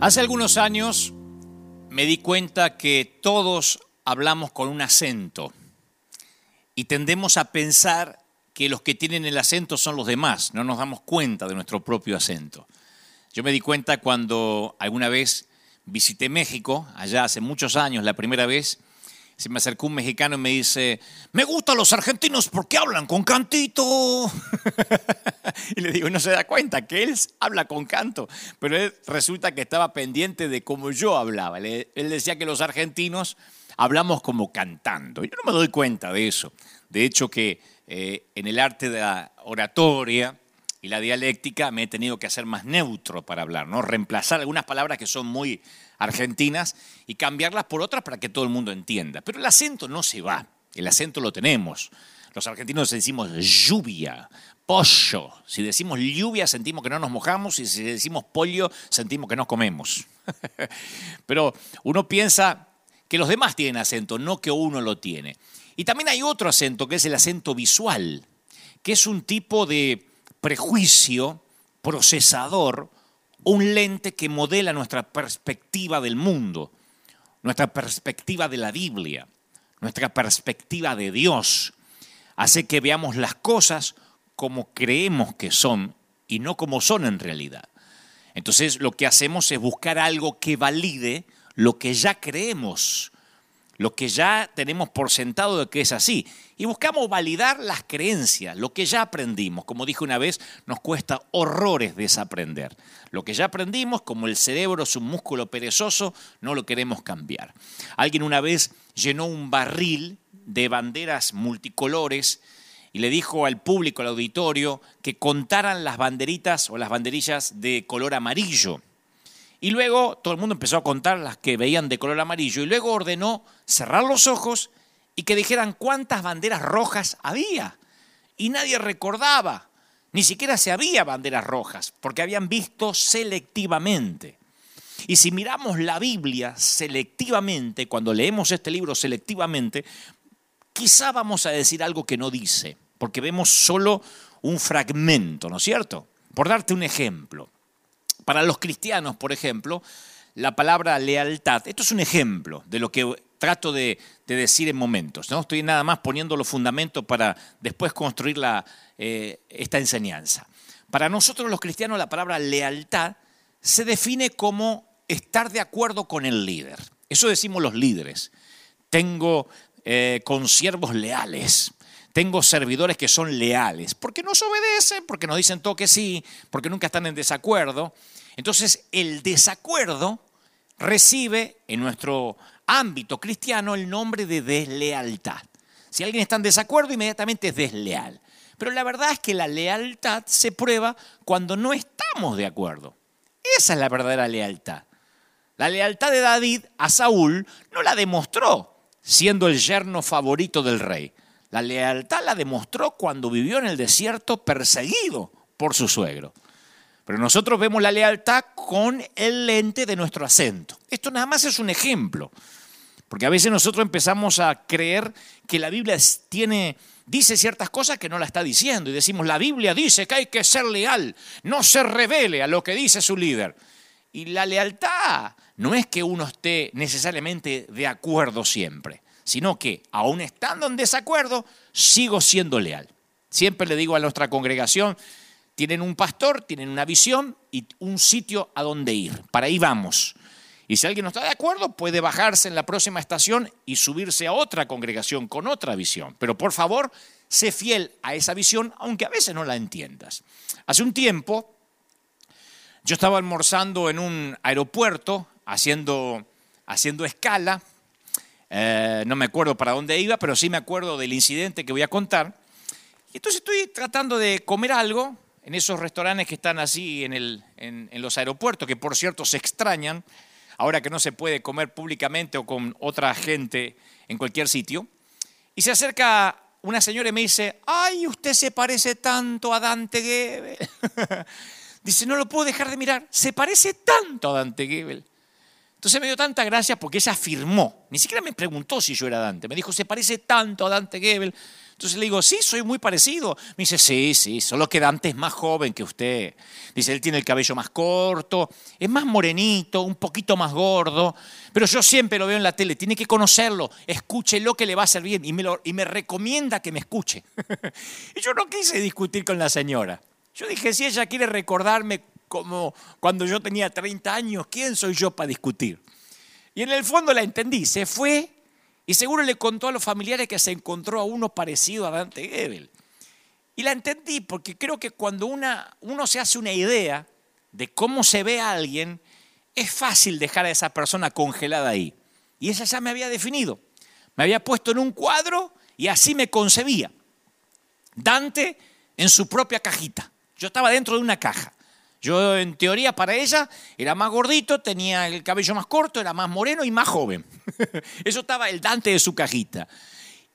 Hace algunos años me di cuenta que todos hablamos con un acento y tendemos a pensar que los que tienen el acento son los demás, no nos damos cuenta de nuestro propio acento. Yo me di cuenta cuando alguna vez visité México, allá hace muchos años, la primera vez, se me acercó un mexicano y me dice, me gustan los argentinos porque hablan con cantito. y le digo, no se da cuenta que él habla con canto, pero él resulta que estaba pendiente de cómo yo hablaba. Él decía que los argentinos hablamos como cantando. Yo no me doy cuenta de eso. De hecho que eh, en el arte de la oratoria y la dialéctica me he tenido que hacer más neutro para hablar, ¿no? Reemplazar algunas palabras que son muy argentinas y cambiarlas por otras para que todo el mundo entienda. Pero el acento no se va, el acento lo tenemos. Los argentinos decimos lluvia, pollo. Si decimos lluvia sentimos que no nos mojamos y si decimos pollo sentimos que nos comemos. Pero uno piensa que los demás tienen acento, no que uno lo tiene. Y también hay otro acento que es el acento visual, que es un tipo de prejuicio procesador un lente que modela nuestra perspectiva del mundo, nuestra perspectiva de la Biblia, nuestra perspectiva de Dios. Hace que veamos las cosas como creemos que son y no como son en realidad. Entonces lo que hacemos es buscar algo que valide lo que ya creemos lo que ya tenemos por sentado de que es así. Y buscamos validar las creencias, lo que ya aprendimos. Como dije una vez, nos cuesta horrores desaprender. Lo que ya aprendimos, como el cerebro es un músculo perezoso, no lo queremos cambiar. Alguien una vez llenó un barril de banderas multicolores y le dijo al público, al auditorio, que contaran las banderitas o las banderillas de color amarillo. Y luego todo el mundo empezó a contar las que veían de color amarillo y luego ordenó cerrar los ojos y que dijeran cuántas banderas rojas había. Y nadie recordaba, ni siquiera se había banderas rojas, porque habían visto selectivamente. Y si miramos la Biblia selectivamente, cuando leemos este libro selectivamente, quizá vamos a decir algo que no dice, porque vemos solo un fragmento, ¿no es cierto? Por darte un ejemplo. Para los cristianos, por ejemplo, la palabra lealtad, esto es un ejemplo de lo que trato de, decir en momentos. ¿no? Estoy nada más poniendo los fundamentos para después construir eh, esta enseñanza. Para nosotros los cristianos la palabra lealtad se define como estar de acuerdo con el líder. Eso decimos los líderes. Tengo eh, consiervos leales. Tengo servidores que son leales, porque nos obedecen, porque nos dicen todo que sí, porque nunca están en desacuerdo. Entonces, el desacuerdo recibe en nuestro ámbito cristiano el nombre de deslealtad. Si alguien está en desacuerdo, inmediatamente es desleal. Pero la verdad es que la lealtad se prueba cuando no estamos de acuerdo. Esa es la verdadera lealtad. La lealtad de David a Saúl no la demostró siendo el yerno favorito del rey. La lealtad la demostró cuando vivió en el desierto perseguido por su suegro. Pero nosotros vemos la lealtad con el lente de nuestro acento. Esto nada más es un ejemplo. Porque a veces nosotros empezamos a creer que la Biblia tiene, dice ciertas cosas que no la está diciendo. Y decimos, la Biblia dice que hay que ser leal, no se revele a lo que dice su líder. Y la lealtad no es que uno esté necesariamente de acuerdo siempre, sino que aún estando en desacuerdo, sigo siendo leal. Siempre le digo a nuestra congregación, tienen un pastor, tienen una visión y un sitio a donde ir. Para ahí vamos. Y si alguien no está de acuerdo, puede bajarse en la próxima estación y subirse a otra congregación con otra visión. Pero por favor, sé fiel a esa visión, aunque a veces no la entiendas. Hace un tiempo, yo estaba almorzando en un aeropuerto, haciendo, haciendo escala. Eh, no me acuerdo para dónde iba, pero sí me acuerdo del incidente que voy a contar. Y entonces estoy tratando de comer algo en esos restaurantes que están así en, en los aeropuertos, que por cierto se extrañan ahora que no se puede comer públicamente o con otra gente en cualquier sitio. Y se acerca una señora y me dice, ay, usted se parece tanto a Dante Gebel. dice, no lo puedo dejar de mirar, se parece tanto a Dante Gebel. Entonces me dio tanta gracia porque ella afirmó, ni siquiera me preguntó si yo era Dante, me dijo, se parece tanto a Dante Gebel. Entonces le digo, sí, soy muy parecido. Me dice, sí, sí, solo que Dante es más joven que usted. Dice, él tiene el cabello más corto, es más morenito, un poquito más gordo, pero yo siempre lo veo en la tele, tiene que conocerlo, escúchelo que le va a hacer bien y me, y me recomienda que me escuche. y yo no quise discutir con la señora. Yo dije, si ella quiere recordarme como cuando yo tenía 30 años, ¿quién soy yo para discutir? Y en el fondo la entendí, se fue y seguro le contó a los familiares que se encontró a uno parecido a Dante Gebel. Y la entendí porque creo que cuando uno se hace una idea de cómo se ve a alguien, es fácil dejar a esa persona congelada ahí. Y esa ya me había definido. Me había puesto en un cuadro y así me concebía. Dante en su propia cajita. Yo estaba dentro de una caja. Yo, en teoría, para ella era más gordito, tenía el cabello más corto, era más moreno y más joven. Eso estaba el Dante de su cajita.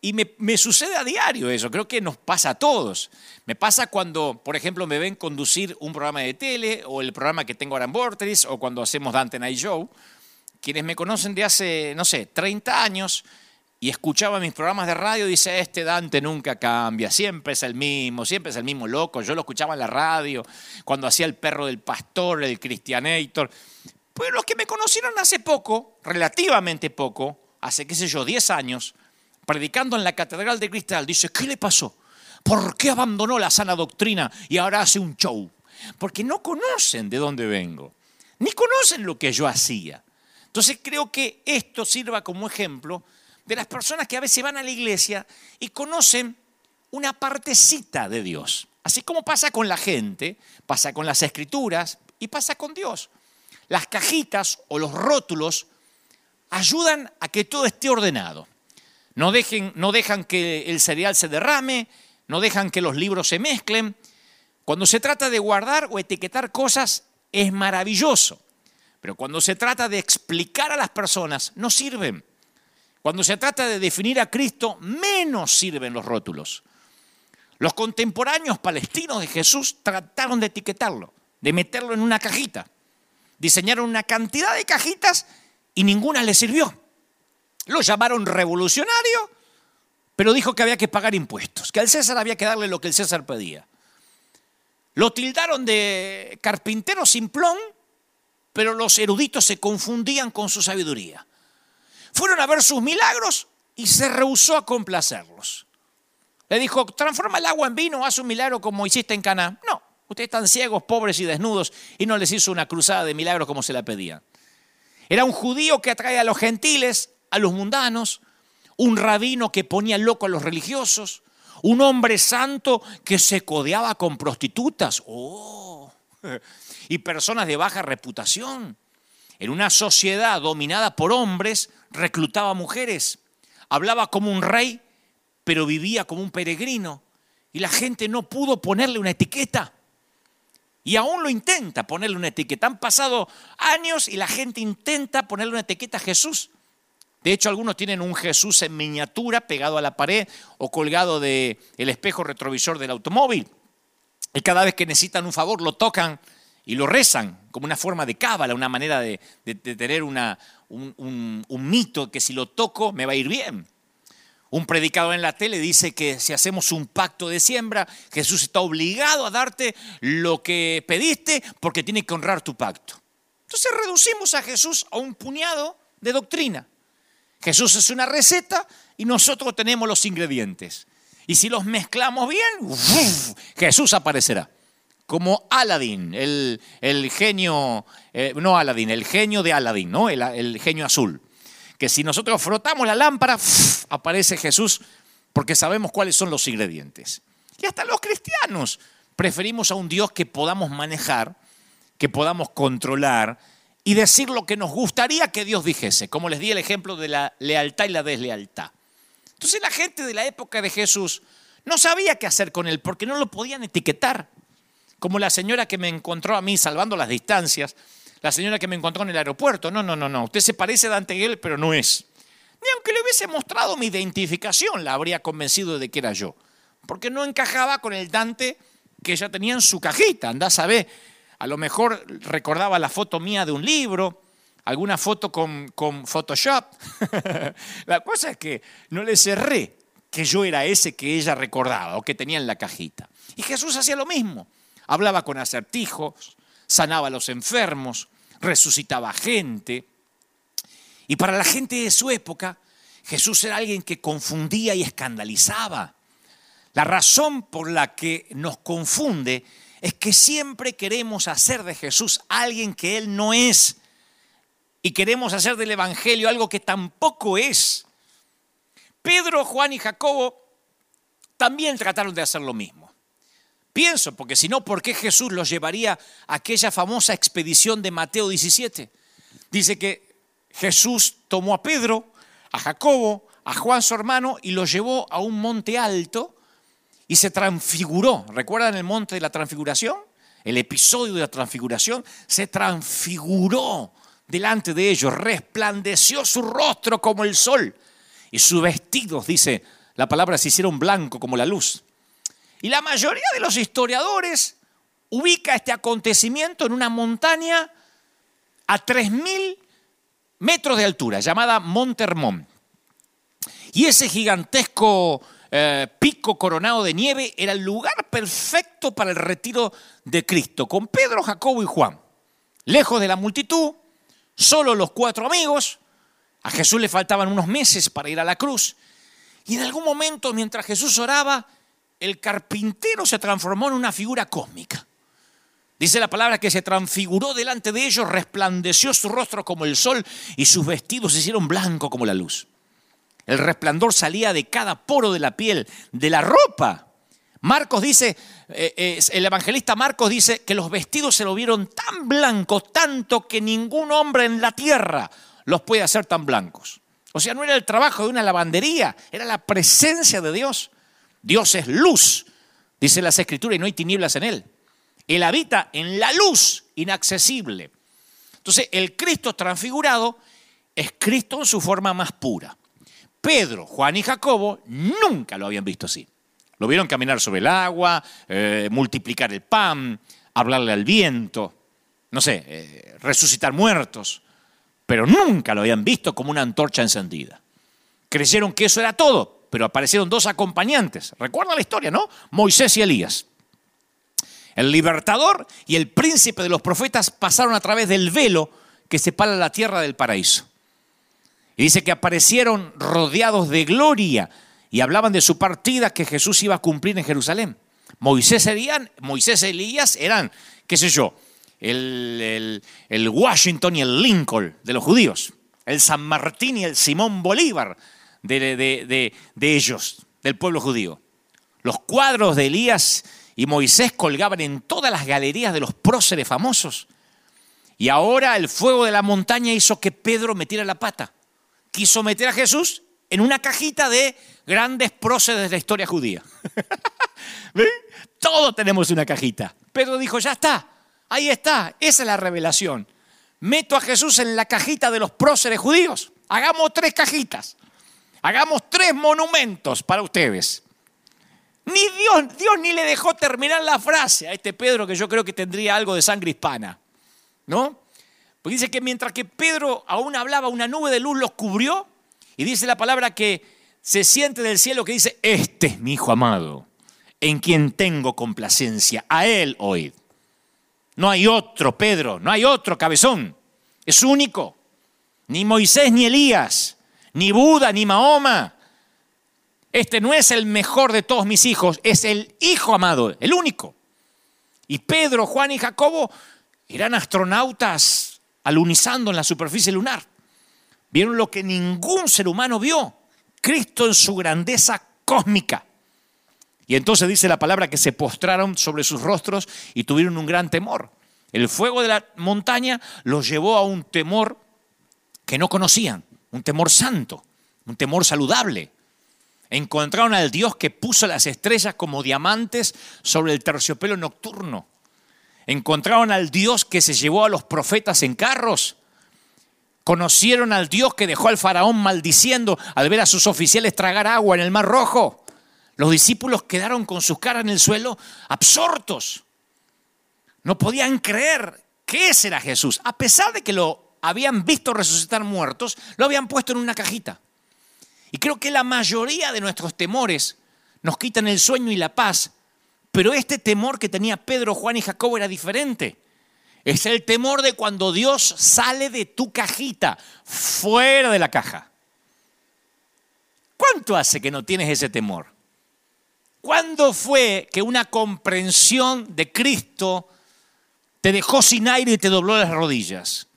Y me, sucede a diario eso, creo que nos pasa a todos. Me pasa cuando, por ejemplo, me ven conducir un programa de tele o el programa que tengo ahora en Vortex o cuando hacemos Dante Night Show. Quienes me conocen de hace, no sé, 30 años, y escuchaba mis programas de radio, dice, este Dante nunca cambia, siempre es el mismo, siempre es el mismo loco. Yo lo escuchaba en la radio, cuando hacía el perro del pastor, el Cristianator. Pero los que me conocieron hace poco, relativamente poco, hace, qué sé yo, 10 años, predicando en la Catedral de Cristal, dice, ¿qué le pasó? ¿Por qué abandonó la sana doctrina y ahora hace un show? Porque no conocen de dónde vengo, ni conocen lo que yo hacía. Entonces creo que esto sirva como ejemplo de las personas que a veces van a la iglesia y conocen una partecita de Dios. Así como pasa con la gente, pasa con las escrituras y pasa con Dios. Las cajitas o los rótulos ayudan a que todo esté ordenado. No, dejen, no dejan que el cereal se derrame, no dejan que los libros se mezclen. Cuando se trata de guardar o etiquetar cosas es maravilloso, pero cuando se trata de explicar a las personas no sirven. Cuando se trata de definir a Cristo, menos sirven los rótulos. Los contemporáneos palestinos de Jesús trataron de etiquetarlo, de meterlo en una cajita. Diseñaron una cantidad de cajitas y ninguna le sirvió. Lo llamaron revolucionario, pero dijo que había que pagar impuestos, que al César había que darle lo que el César pedía. Lo tildaron de carpintero simplón, pero los eruditos se confundían con su sabiduría. Fueron a ver sus milagros y se rehusó a complacerlos. Le dijo, transforma el agua en vino, haz un milagro como hiciste en Cana. No, ustedes están ciegos, pobres y desnudos y no les hizo una cruzada de milagros como se la pedía. Era un judío que atrae a los gentiles, a los mundanos, un rabino que ponía loco a los religiosos, un hombre santo que se codeaba con prostitutas oh, y personas de baja reputación. En una sociedad dominada por hombres, reclutaba mujeres, hablaba como un rey, pero vivía como un peregrino. Y la gente no pudo ponerle una etiqueta. Y aún lo intenta ponerle una etiqueta. Han pasado años y la gente intenta ponerle una etiqueta a Jesús. De hecho, algunos tienen un Jesús en miniatura pegado a la pared o colgado del el espejo retrovisor del automóvil. Y cada vez que necesitan un favor lo tocan y lo rezan como una forma de cábala, una manera de, tener una, un, mito que si lo toco me va a ir bien. Un predicador en la tele dice que si hacemos un pacto de siembra, Jesús está obligado a darte lo que pediste porque tiene que honrar tu pacto. Entonces reducimos a Jesús a un puñado de doctrina. Jesús es una receta y nosotros tenemos los ingredientes. Y si los mezclamos bien, Jesús aparecerá como Aladdin, el, genio, eh, no Aladdin, el genio de Aladdin, ¿no? El, genio azul. Que si nosotros frotamos la lámpara, aparece Jesús porque sabemos cuáles son los ingredientes. Y hasta los cristianos preferimos a un Dios que podamos manejar, que podamos controlar y decir lo que nos gustaría que Dios dijese, como les di el ejemplo de la lealtad y la deslealtad. Entonces la gente de la época de Jesús no sabía qué hacer con él porque no lo podían etiquetar. Como la señora que me encontró a mí salvando las distancias, la señora que me encontró en el aeropuerto. No, no, no, no. Usted se parece a Dante Gebel, pero no es. Ni aunque le hubiese mostrado mi identificación, la habría convencido de que era yo. Porque no encajaba con el Dante que ella tenía en su cajita. Andá a saber. A lo mejor recordaba la foto mía de un libro, alguna foto con, con Photoshop. la cosa es que no le cerré que yo era ese que ella recordaba o que tenía en la cajita. Y Jesús hacía lo mismo. Hablaba con acertijos, sanaba a los enfermos, resucitaba gente. Y para la gente de su época, Jesús era alguien que confundía y escandalizaba. La razón por la que nos confunde es que siempre queremos hacer de Jesús alguien que Él no es. Y queremos hacer del Evangelio algo que tampoco es. Pedro, Juan y Jacobo también trataron de hacer lo mismo. Pienso, porque si no, ¿por qué Jesús los llevaría a aquella famosa expedición de Mateo 17? Dice que Jesús tomó a Pedro, a Jacobo, a Juan su hermano y los llevó a un monte alto y se transfiguró. ¿Recuerdan el monte de la transfiguración? El episodio de la transfiguración. Se transfiguró delante de ellos, resplandeció su rostro como el sol y sus vestidos, dice la palabra, se hicieron blanco como la luz. Y la mayoría de los historiadores ubica este acontecimiento en una montaña a 3.000 metros de altura, llamada Monte Hermón. Y ese gigantesco eh, pico coronado de nieve era el lugar perfecto para el retiro de Cristo, con Pedro, Jacobo y Juan. Lejos de la multitud, solo los cuatro amigos. A Jesús le faltaban unos meses para ir a la cruz. Y en algún momento, mientras Jesús oraba, el carpintero se transformó en una figura cósmica. Dice la palabra que se transfiguró delante de ellos, resplandeció su rostro como el sol y sus vestidos se hicieron blancos como la luz. El resplandor salía de cada poro de la piel, de la ropa. Marcos dice, eh, el evangelista Marcos dice que los vestidos se lo vieron tan blancos, tanto que ningún hombre en la tierra los puede hacer tan blancos. O sea, no era el trabajo de una lavandería, era la presencia de Dios. Dios es luz, dice las escrituras, y no hay tinieblas en él. Él habita en la luz inaccesible. Entonces, el Cristo transfigurado es Cristo en su forma más pura. Pedro, Juan y Jacobo nunca lo habían visto así. Lo vieron caminar sobre el agua, eh, multiplicar el pan, hablarle al viento, no sé, eh, resucitar muertos, pero nunca lo habían visto como una antorcha encendida. Creyeron que eso era todo, pero aparecieron dos acompañantes. Recuerda la historia, ¿no? Moisés y Elías. El libertador y el príncipe de los profetas pasaron a través del velo que separa la tierra del paraíso. Y dice que aparecieron rodeados de gloria y hablaban de su partida que Jesús iba a cumplir en Jerusalén. Moisés, Moisés y Elías eran, qué sé yo, el, Washington y el Lincoln de los judíos, el San Martín y el Simón Bolívar de, ellos, del pueblo judío. Los cuadros de Elías y Moisés colgaban en todas las galerías de los próceres famosos. Y ahora el fuego de la montaña hizo que Pedro metiera la pata quiso meter a Jesús en una cajita de grandes próceres de la historia judía. Todos tenemos una cajita. Pedro dijo, ya está, ahí está, esa es la revelación. Meto a Jesús en la cajita de los próceres judíos. Hagamos tres cajitas. Hagamos tres monumentos para ustedes. Ni Dios, Dios ni le dejó terminar la frase a este Pedro que yo creo que tendría algo de sangre hispana. ¿No? Porque dice que mientras que Pedro aún hablaba, una nube de luz los cubrió. Y dice la palabra que se siente del cielo que dice, este es mi hijo amado, en quien tengo complacencia. A él oíd. No hay otro Pedro, no hay otro cabezón. Es único. Ni Moisés ni Elías, ni Buda ni Mahoma. Este no es el mejor de todos mis hijos, es el hijo amado, el único. Y Pedro, Juan y Jacobo eran astronautas alunizando en la superficie lunar. Vieron lo que ningún ser humano vio, Cristo en su grandeza cósmica. Y entonces dice la palabra que se postraron sobre sus rostros y tuvieron un gran temor. El fuego de la montaña los llevó a un temor que no conocían, un temor santo, un temor saludable. Encontraron al Dios que puso las estrellas como diamantes sobre el terciopelo nocturno. Encontraron al Dios que se llevó a los profetas en carros. Conocieron al Dios que dejó al faraón maldiciendo al ver a sus oficiales tragar agua en el mar rojo. Los discípulos quedaron con sus caras en el suelo absortos. No podían creer que ese era Jesús. A pesar de que lo habían visto resucitar muertos, lo habían puesto en una cajita. Y creo que la mayoría de nuestros temores nos quitan el sueño y la paz, pero este temor que tenía Pedro, Juan y Jacobo era diferente. Es el temor de cuando Dios sale de tu cajita, fuera de la caja. ¿Cuánto hace que no tienes ese temor? ¿Cuándo fue que una comprensión de Cristo te dejó sin aire y te dobló las rodillas?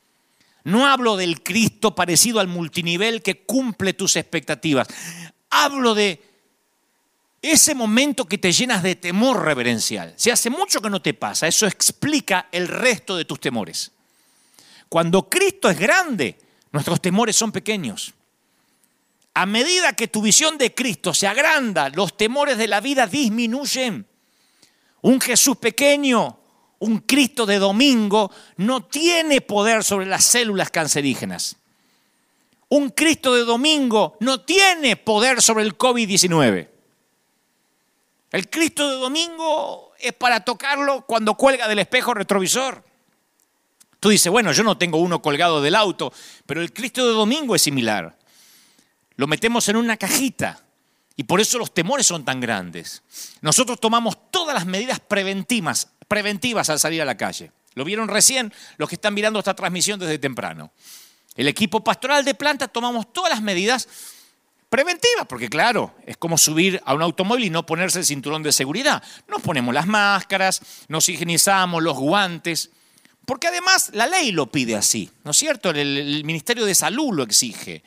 No hablo del Cristo parecido al multinivel que cumple tus expectativas. Hablo de ese momento que te llenas de temor reverencial. Si hace mucho que no te pasa, eso explica el resto de tus temores. Cuando Cristo es grande, nuestros temores son pequeños. A medida que tu visión de Cristo se agranda, los temores de la vida disminuyen. Un Jesús pequeño, un Cristo de domingo, no tiene poder sobre las células cancerígenas. Un Cristo de domingo no tiene poder sobre el COVID-19. El Cristo de domingo es para tocarlo cuando cuelga del espejo retrovisor. Tú dices, bueno, yo no tengo uno colgado del auto, pero el Cristo de domingo es similar lo metemos en una cajita. Y por eso los temores son tan grandes. Nosotros tomamos todas las medidas preventivas, preventivas al salir a la calle. Lo vieron recién los que están mirando esta transmisión desde temprano. El equipo pastoral de planta tomamos todas las medidas preventivas, porque claro, es como subir a un automóvil y no ponerse el cinturón de seguridad. Nos ponemos las máscaras, nos higienizamos los guantes, porque además la ley lo pide así, ¿no es cierto? El, el Ministerio de Salud lo exige.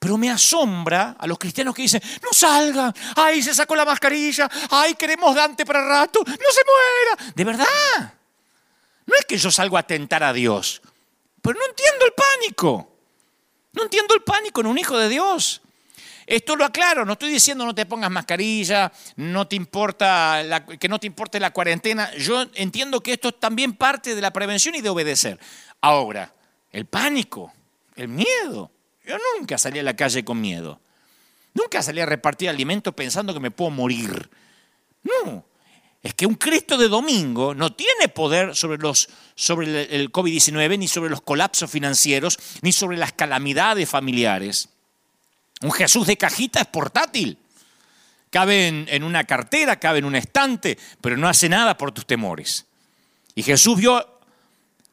Pero me asombra a los cristianos que dicen, no salgan, ay, se sacó la mascarilla, ay, queremos Dante para rato, no se muera. De verdad, no es que yo salgo a tentar a Dios, pero no entiendo el pánico. No entiendo el pánico en un hijo de Dios. Esto lo aclaro, no estoy diciendo no te pongas mascarilla, no te importa que no te importe la cuarentena. Yo entiendo que esto es también parte de la prevención y de obedecer. Ahora, el pánico, el miedo, yo nunca salí a la calle con miedo. Nunca salí a repartir alimento pensando que me puedo morir. No. Es que un Cristo de domingo no tiene poder sobre, los, sobre el COVID-19, ni sobre los colapsos financieros, ni sobre las calamidades familiares. Un Jesús de cajita es portátil. Cabe en, en una cartera, cabe en un estante, pero no hace nada por tus temores. Y Jesús vio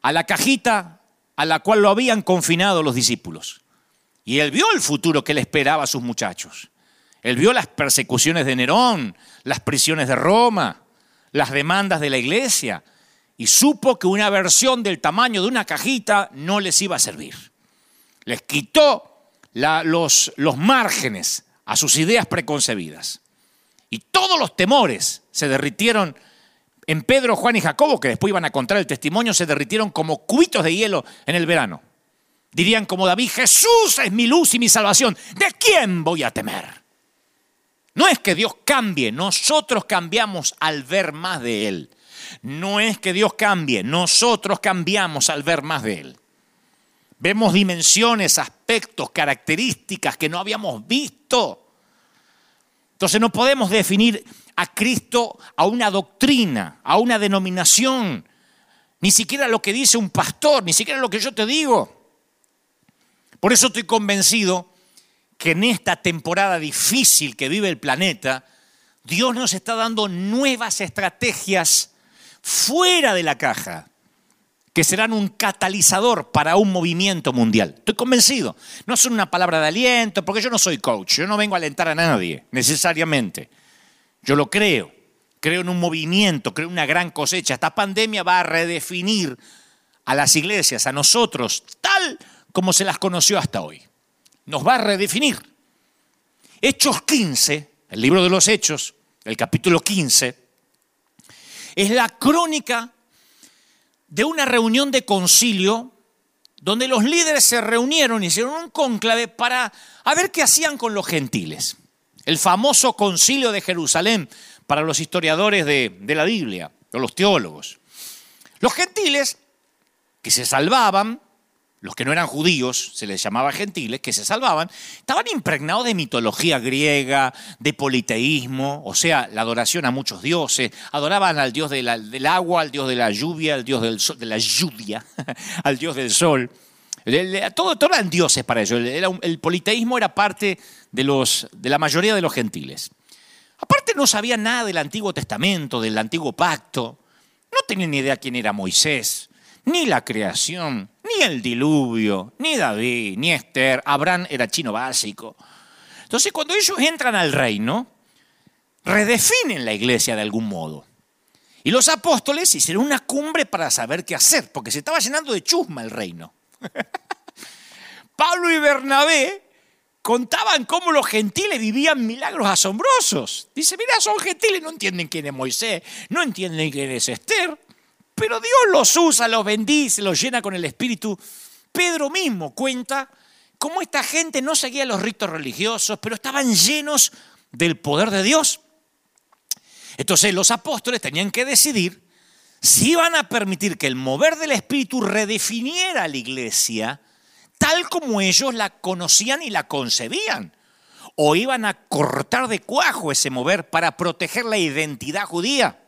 a la cajita a la cual lo habían confinado los discípulos. Y él vio el futuro que le esperaba a sus muchachos. Él vio las persecuciones de Nerón, las prisiones de Roma, las demandas de la iglesia, y supo que una versión del tamaño de una cajita no les iba a servir. Les quitó los, los márgenes a sus ideas preconcebidas. Y todos los temores se derritieron en Pedro, Juan y Jacobo, que después iban a contar el testimonio, se derritieron como cubitos de hielo en el verano. Dirían como David, Jesús es mi luz y mi salvación. ¿De quién voy a temer? No es que Dios cambie, nosotros cambiamos al ver más de Él. No es que Dios cambie, nosotros cambiamos al ver más de Él. Vemos dimensiones, aspectos, características que no habíamos visto. Entonces no podemos definir a Cristo a una doctrina, a una denominación, ni siquiera lo que dice un pastor, ni siquiera lo que yo te digo. Por eso estoy convencido que en esta temporada difícil que vive el planeta, Dios nos está dando nuevas estrategias fuera de la caja que serán un catalizador para un movimiento mundial. Estoy convencido. No son una palabra de aliento, porque yo no soy coach, yo no vengo a alentar a nadie, necesariamente. Yo lo creo. Creo en un movimiento, creo en una gran cosecha. Esta pandemia va a redefinir a las iglesias, a nosotros, tal como se las conoció hasta hoy. Nos va a redefinir. Hechos 15, el libro de los Hechos, el capítulo 15, es la crónica de una reunión de concilio donde los líderes se reunieron y hicieron un cónclave para a ver qué hacían con los gentiles. El famoso concilio de Jerusalén para los historiadores de, de la Biblia, o los teólogos. Los gentiles que se salvaban los que no eran judíos, se les llamaba gentiles, que se salvaban, estaban impregnados de mitología griega, de politeísmo, o sea, la adoración a muchos dioses, adoraban al dios del agua, al dios de la lluvia, al dios del sol, de la lluvia, al dios del sol. Todo, todo eran dioses para ellos. el politeísmo era parte de, los, de la mayoría de los gentiles. Aparte no sabían nada del Antiguo Testamento, del Antiguo Pacto. No tenían ni idea quién era Moisés, ni la creación, ni el diluvio, ni David, ni Esther. Abraham era chino básico. Entonces cuando ellos entran al reino, redefinen la iglesia de algún modo. Y los apóstoles hicieron una cumbre para saber qué hacer, porque se estaba llenando de chusma el reino. Pablo y Bernabé contaban cómo los gentiles vivían milagros asombrosos. Dice, mira, son gentiles, no entienden quién es Moisés, no entienden quién es Esther, pero Dios los usa, los bendice, los llena con el Espíritu. Pedro mismo cuenta cómo esta gente no seguía los ritos religiosos, pero estaban llenos del poder de Dios. Entonces los apóstoles tenían que decidir si iban a permitir que el mover del Espíritu redefiniera la iglesia tal como ellos la conocían y la concebían. O iban a cortar de cuajo ese mover para proteger la identidad judía.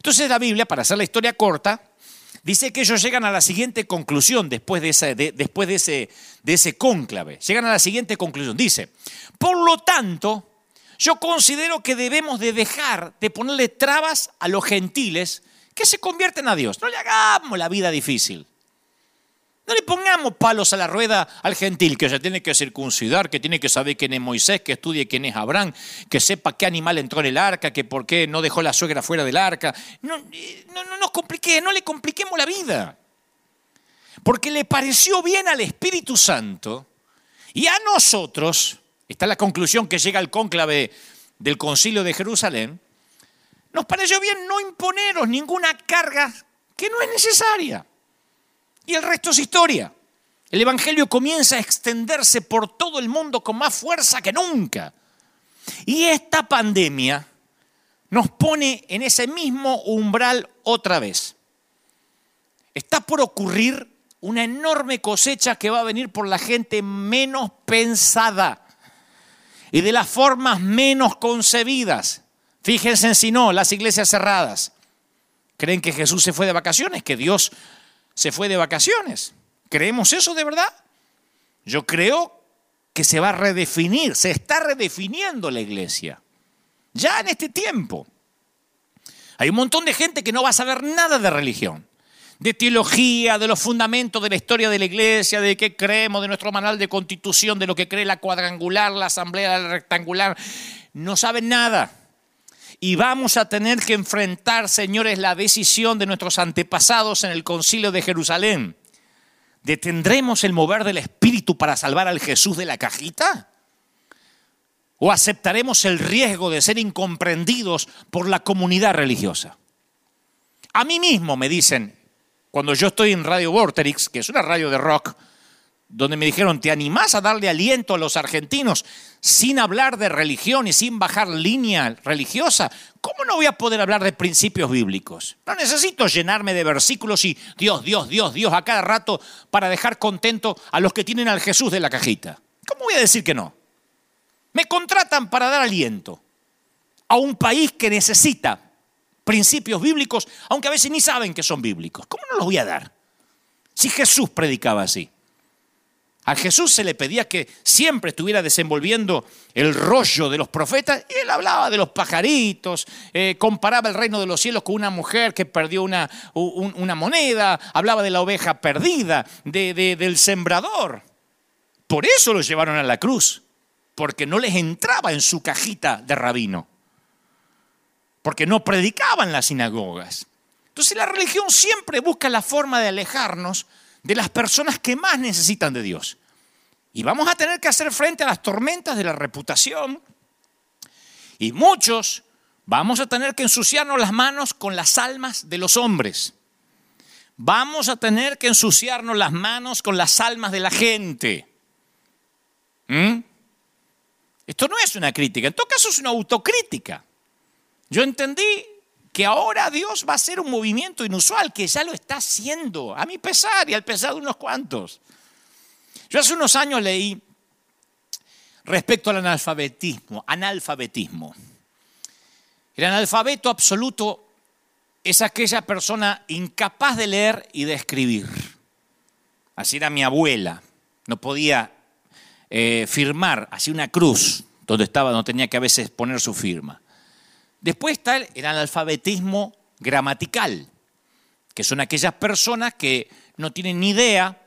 Entonces la Biblia, para hacer la historia corta, dice que ellos llegan a la siguiente conclusión después de ese, después de ese, de ese cónclave. Llegan a la siguiente conclusión. Dice, por lo tanto, yo considero que debemos de dejar de ponerle trabas a los gentiles que se convierten a Dios. No le hagamos la vida difícil. No le pongamos palos a la rueda al gentil que se tiene que circuncidar, que tiene que saber quién es Moisés, que estudie quién es Abraham, que sepa qué animal entró en el arca, que por qué no dejó la suegra fuera del arca. No, no, no nos complique, no le compliquemos la vida. Porque le pareció bien al Espíritu Santo y a nosotros Está la conclusión que llega al cónclave del concilio de Jerusalén. Nos pareció bien no imponeros ninguna carga que no es necesaria. Y el resto es historia. El Evangelio comienza a extenderse por todo el mundo con más fuerza que nunca. Y esta pandemia nos pone en ese mismo umbral otra vez. Está por ocurrir una enorme cosecha que va a venir por la gente menos pensada y de las formas menos concebidas. Fíjense en si no, las iglesias cerradas. ¿Creen que Jesús se fue de vacaciones? ¿Que Dios se fue de vacaciones? ¿Creemos eso de verdad? Yo creo que se va a redefinir, se está redefiniendo la iglesia. Ya en este tiempo. Hay un montón de gente que no va a saber nada de religión de teología, de los fundamentos de la historia de la iglesia, de qué creemos, de nuestro manual de constitución, de lo que cree la cuadrangular, la asamblea rectangular. No saben nada. Y vamos a tener que enfrentar, señores, la decisión de nuestros antepasados en el concilio de Jerusalén. ¿Detendremos el mover del Espíritu para salvar al Jesús de la cajita? ¿O aceptaremos el riesgo de ser incomprendidos por la comunidad religiosa? A mí mismo me dicen, cuando yo estoy en Radio Vorterix, que es una radio de rock, donde me dijeron, ¿te animás a darle aliento a los argentinos sin hablar de religión y sin bajar línea religiosa? ¿Cómo no voy a poder hablar de principios bíblicos? No necesito llenarme de versículos y Dios, Dios, Dios, Dios a cada rato para dejar contento a los que tienen al Jesús de la cajita. ¿Cómo voy a decir que no? Me contratan para dar aliento a un país que necesita principios bíblicos, aunque a veces ni saben que son bíblicos. ¿Cómo no los voy a dar? Si Jesús predicaba así. A Jesús se le pedía que siempre estuviera desenvolviendo el rollo de los profetas y él hablaba de los pajaritos, eh, comparaba el reino de los cielos con una mujer que perdió una, moneda, hablaba de la oveja perdida, del sembrador. Por eso lo llevaron a la cruz, porque no les entraba en su cajita de rabino porque no predicaban las sinagogas. Entonces la religión siempre busca la forma de alejarnos de las personas que más necesitan de Dios. Y vamos a tener que hacer frente a las tormentas de la reputación. Y muchos vamos a tener que ensuciarnos las manos con las almas de los hombres. Vamos a tener que ensuciarnos las manos con las almas de la gente. ¿Mm? Esto no es una crítica, en todo caso es una autocrítica. Yo entendí que ahora Dios va a hacer un movimiento inusual, que ya lo está haciendo, a mi pesar y al pesar de unos cuantos. Yo hace unos años leí respecto al analfabetismo, analfabetismo. El analfabeto absoluto es aquella persona incapaz de leer y de escribir. Así era mi abuela. No podía eh, firmar, hacía una cruz donde estaba, no tenía que a veces poner su firma. Después está el analfabetismo gramatical, que son aquellas personas que no tienen ni idea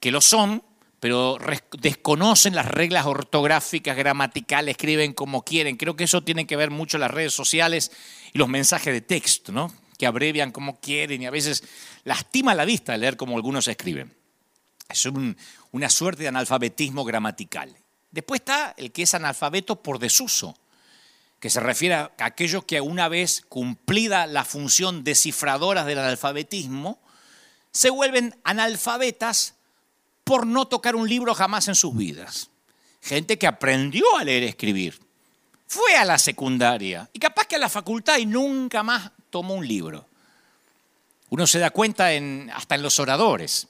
que lo son, pero desconocen las reglas ortográficas, gramaticales, escriben como quieren. Creo que eso tiene que ver mucho las redes sociales y los mensajes de texto, ¿no? que abrevian como quieren y a veces lastima la vista leer como algunos escriben. Es una suerte de analfabetismo gramatical. Después está el que es analfabeto por desuso, que se refiere a aquellos que una vez cumplida la función descifradora del analfabetismo, se vuelven analfabetas por no tocar un libro jamás en sus vidas. Gente que aprendió a leer y escribir, fue a la secundaria y capaz que a la facultad y nunca más tomó un libro. Uno se da cuenta hasta en los oradores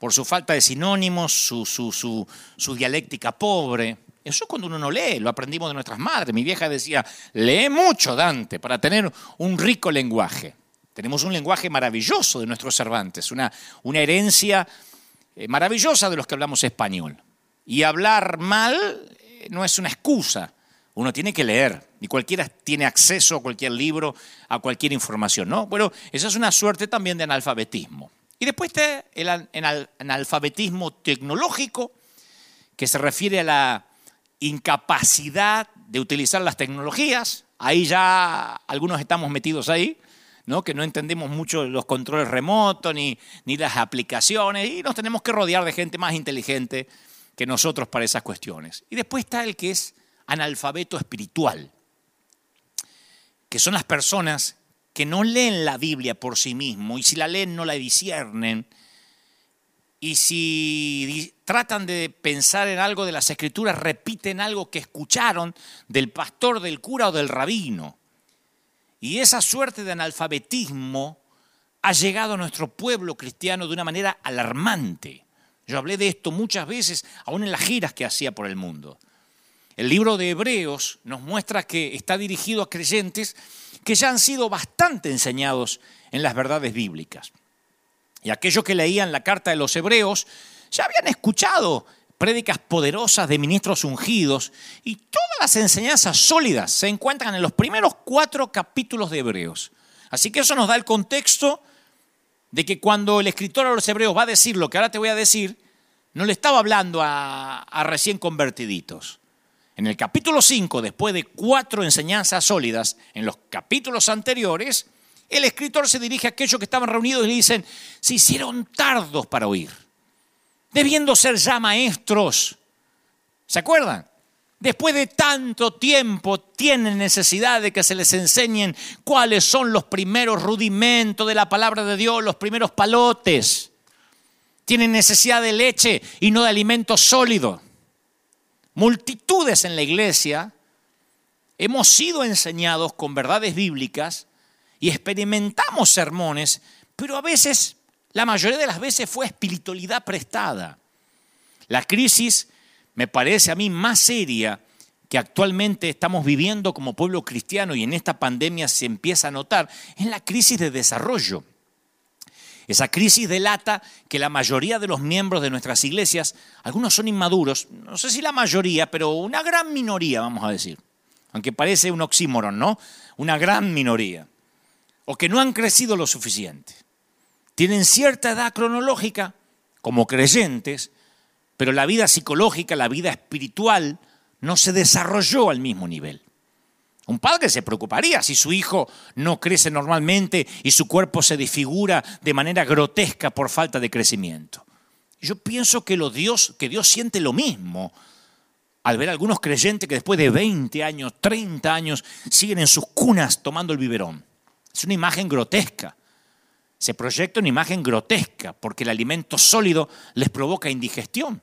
por su falta de sinónimos, su, su, dialéctica pobre. Eso cuando uno no lee, lo aprendimos de nuestras madres. Mi vieja decía, lee mucho Dante para tener un rico lenguaje. Tenemos un lenguaje maravilloso de nuestros Cervantes, una, una herencia maravillosa de los que hablamos español. Y hablar mal eh, no es una excusa, uno tiene que leer y cualquiera tiene acceso a cualquier libro, a cualquier información, ¿no? Bueno, esa es una suerte también de analfabetismo. Y después está el analfabetismo tecnológico, que se refiere a la incapacidad de utilizar las tecnologías. Ahí ya algunos estamos metidos ahí, ¿no? que no entendemos mucho los controles remotos ni, ni las aplicaciones y nos tenemos que rodear de gente más inteligente que nosotros para esas cuestiones. Y después está el que es analfabeto espiritual, que son las personas que no leen la Biblia por sí mismos y si la leen no la disciernen y si tratan de pensar en algo de las escrituras repiten algo que escucharon del pastor, del cura o del rabino. Y esa suerte de analfabetismo ha llegado a nuestro pueblo cristiano de una manera alarmante. Yo hablé de esto muchas veces, aún en las giras que hacía por el mundo. El libro de Hebreos nos muestra que está dirigido a creyentes que ya han sido bastante enseñados en las verdades bíblicas. Y aquellos que leían la carta de los hebreos ya habían escuchado prédicas poderosas de ministros ungidos y todas las enseñanzas sólidas se encuentran en los primeros cuatro capítulos de Hebreos. Así que eso nos da el contexto de que cuando el escritor a los hebreos va a decir lo que ahora te voy a decir, no le estaba hablando a, recién convertiditos. En el capítulo 5, después de cuatro enseñanzas sólidas en los capítulos anteriores, el escritor se dirige a aquellos que estaban reunidos y le dicen, se hicieron tardos para oír, debiendo ser ya maestros. ¿Se acuerdan? Después de tanto tiempo tienen necesidad de que se les enseñen cuáles son los primeros rudimentos de la palabra de Dios, los primeros palotes. Tienen necesidad de leche y no de alimento sólido multitudes en la iglesia hemos sido enseñados con verdades bíblicas y experimentamos sermones, pero a veces, la mayoría de las veces fue espiritualidad prestada. La crisis me parece a mí más seria que actualmente estamos viviendo como pueblo cristiano y en esta pandemia se empieza a notar, es la crisis de desarrollo. Esa crisis delata que la mayoría de los miembros de nuestras iglesias, algunos son inmaduros, no sé si la mayoría, pero una gran minoría, vamos a decir, aunque parece un oxímoron, ¿no? Una gran minoría, o que no han crecido lo suficiente. Tienen cierta edad cronológica como creyentes, pero la vida psicológica, la vida espiritual, no se desarrolló al mismo nivel. Un padre se preocuparía si su hijo no crece normalmente y su cuerpo se desfigura de manera grotesca por falta de crecimiento. Yo pienso que, lo Dios, que Dios siente lo mismo al ver a algunos creyentes que después de 20 años, 30 años, siguen en sus cunas tomando el biberón. Es una imagen grotesca. Se proyecta una imagen grotesca porque el alimento sólido les provoca indigestión.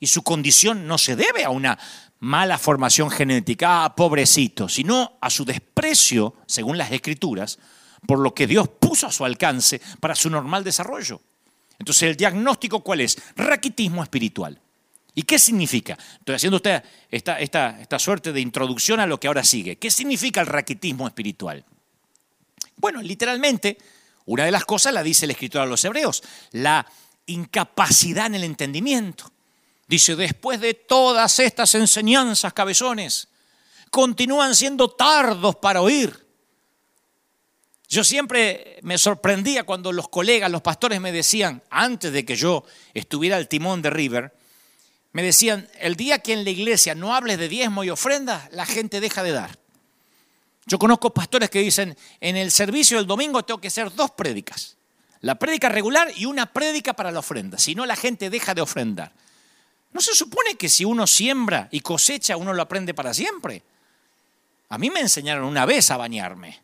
Y su condición no se debe a una mala formación genética, ah, pobrecito, sino a su desprecio, según las escrituras, por lo que Dios puso a su alcance para su normal desarrollo. Entonces, ¿el diagnóstico cuál es? Raquitismo espiritual. ¿Y qué significa? Estoy haciendo esta, esta, esta, suerte de introducción a lo que ahora sigue. ¿Qué significa el raquitismo espiritual? Bueno, literalmente, una de las cosas la dice el escritor a los hebreos, la incapacidad en el entendimiento. Dice, después de todas estas enseñanzas, cabezones, continúan siendo tardos para oír. Yo siempre me sorprendía cuando los colegas, los pastores me decían, antes de que yo estuviera al timón de River, me decían, el día que en la iglesia no hables de diezmo y ofrenda, la gente deja de dar. Yo conozco pastores que dicen, en el servicio del domingo tengo que hacer dos prédicas. La prédica regular y una prédica para la ofrenda. Si no, la gente deja de ofrendar. ¿No se supone que si uno siembra y cosecha, uno lo aprende para siempre? A mí me enseñaron una vez a bañarme.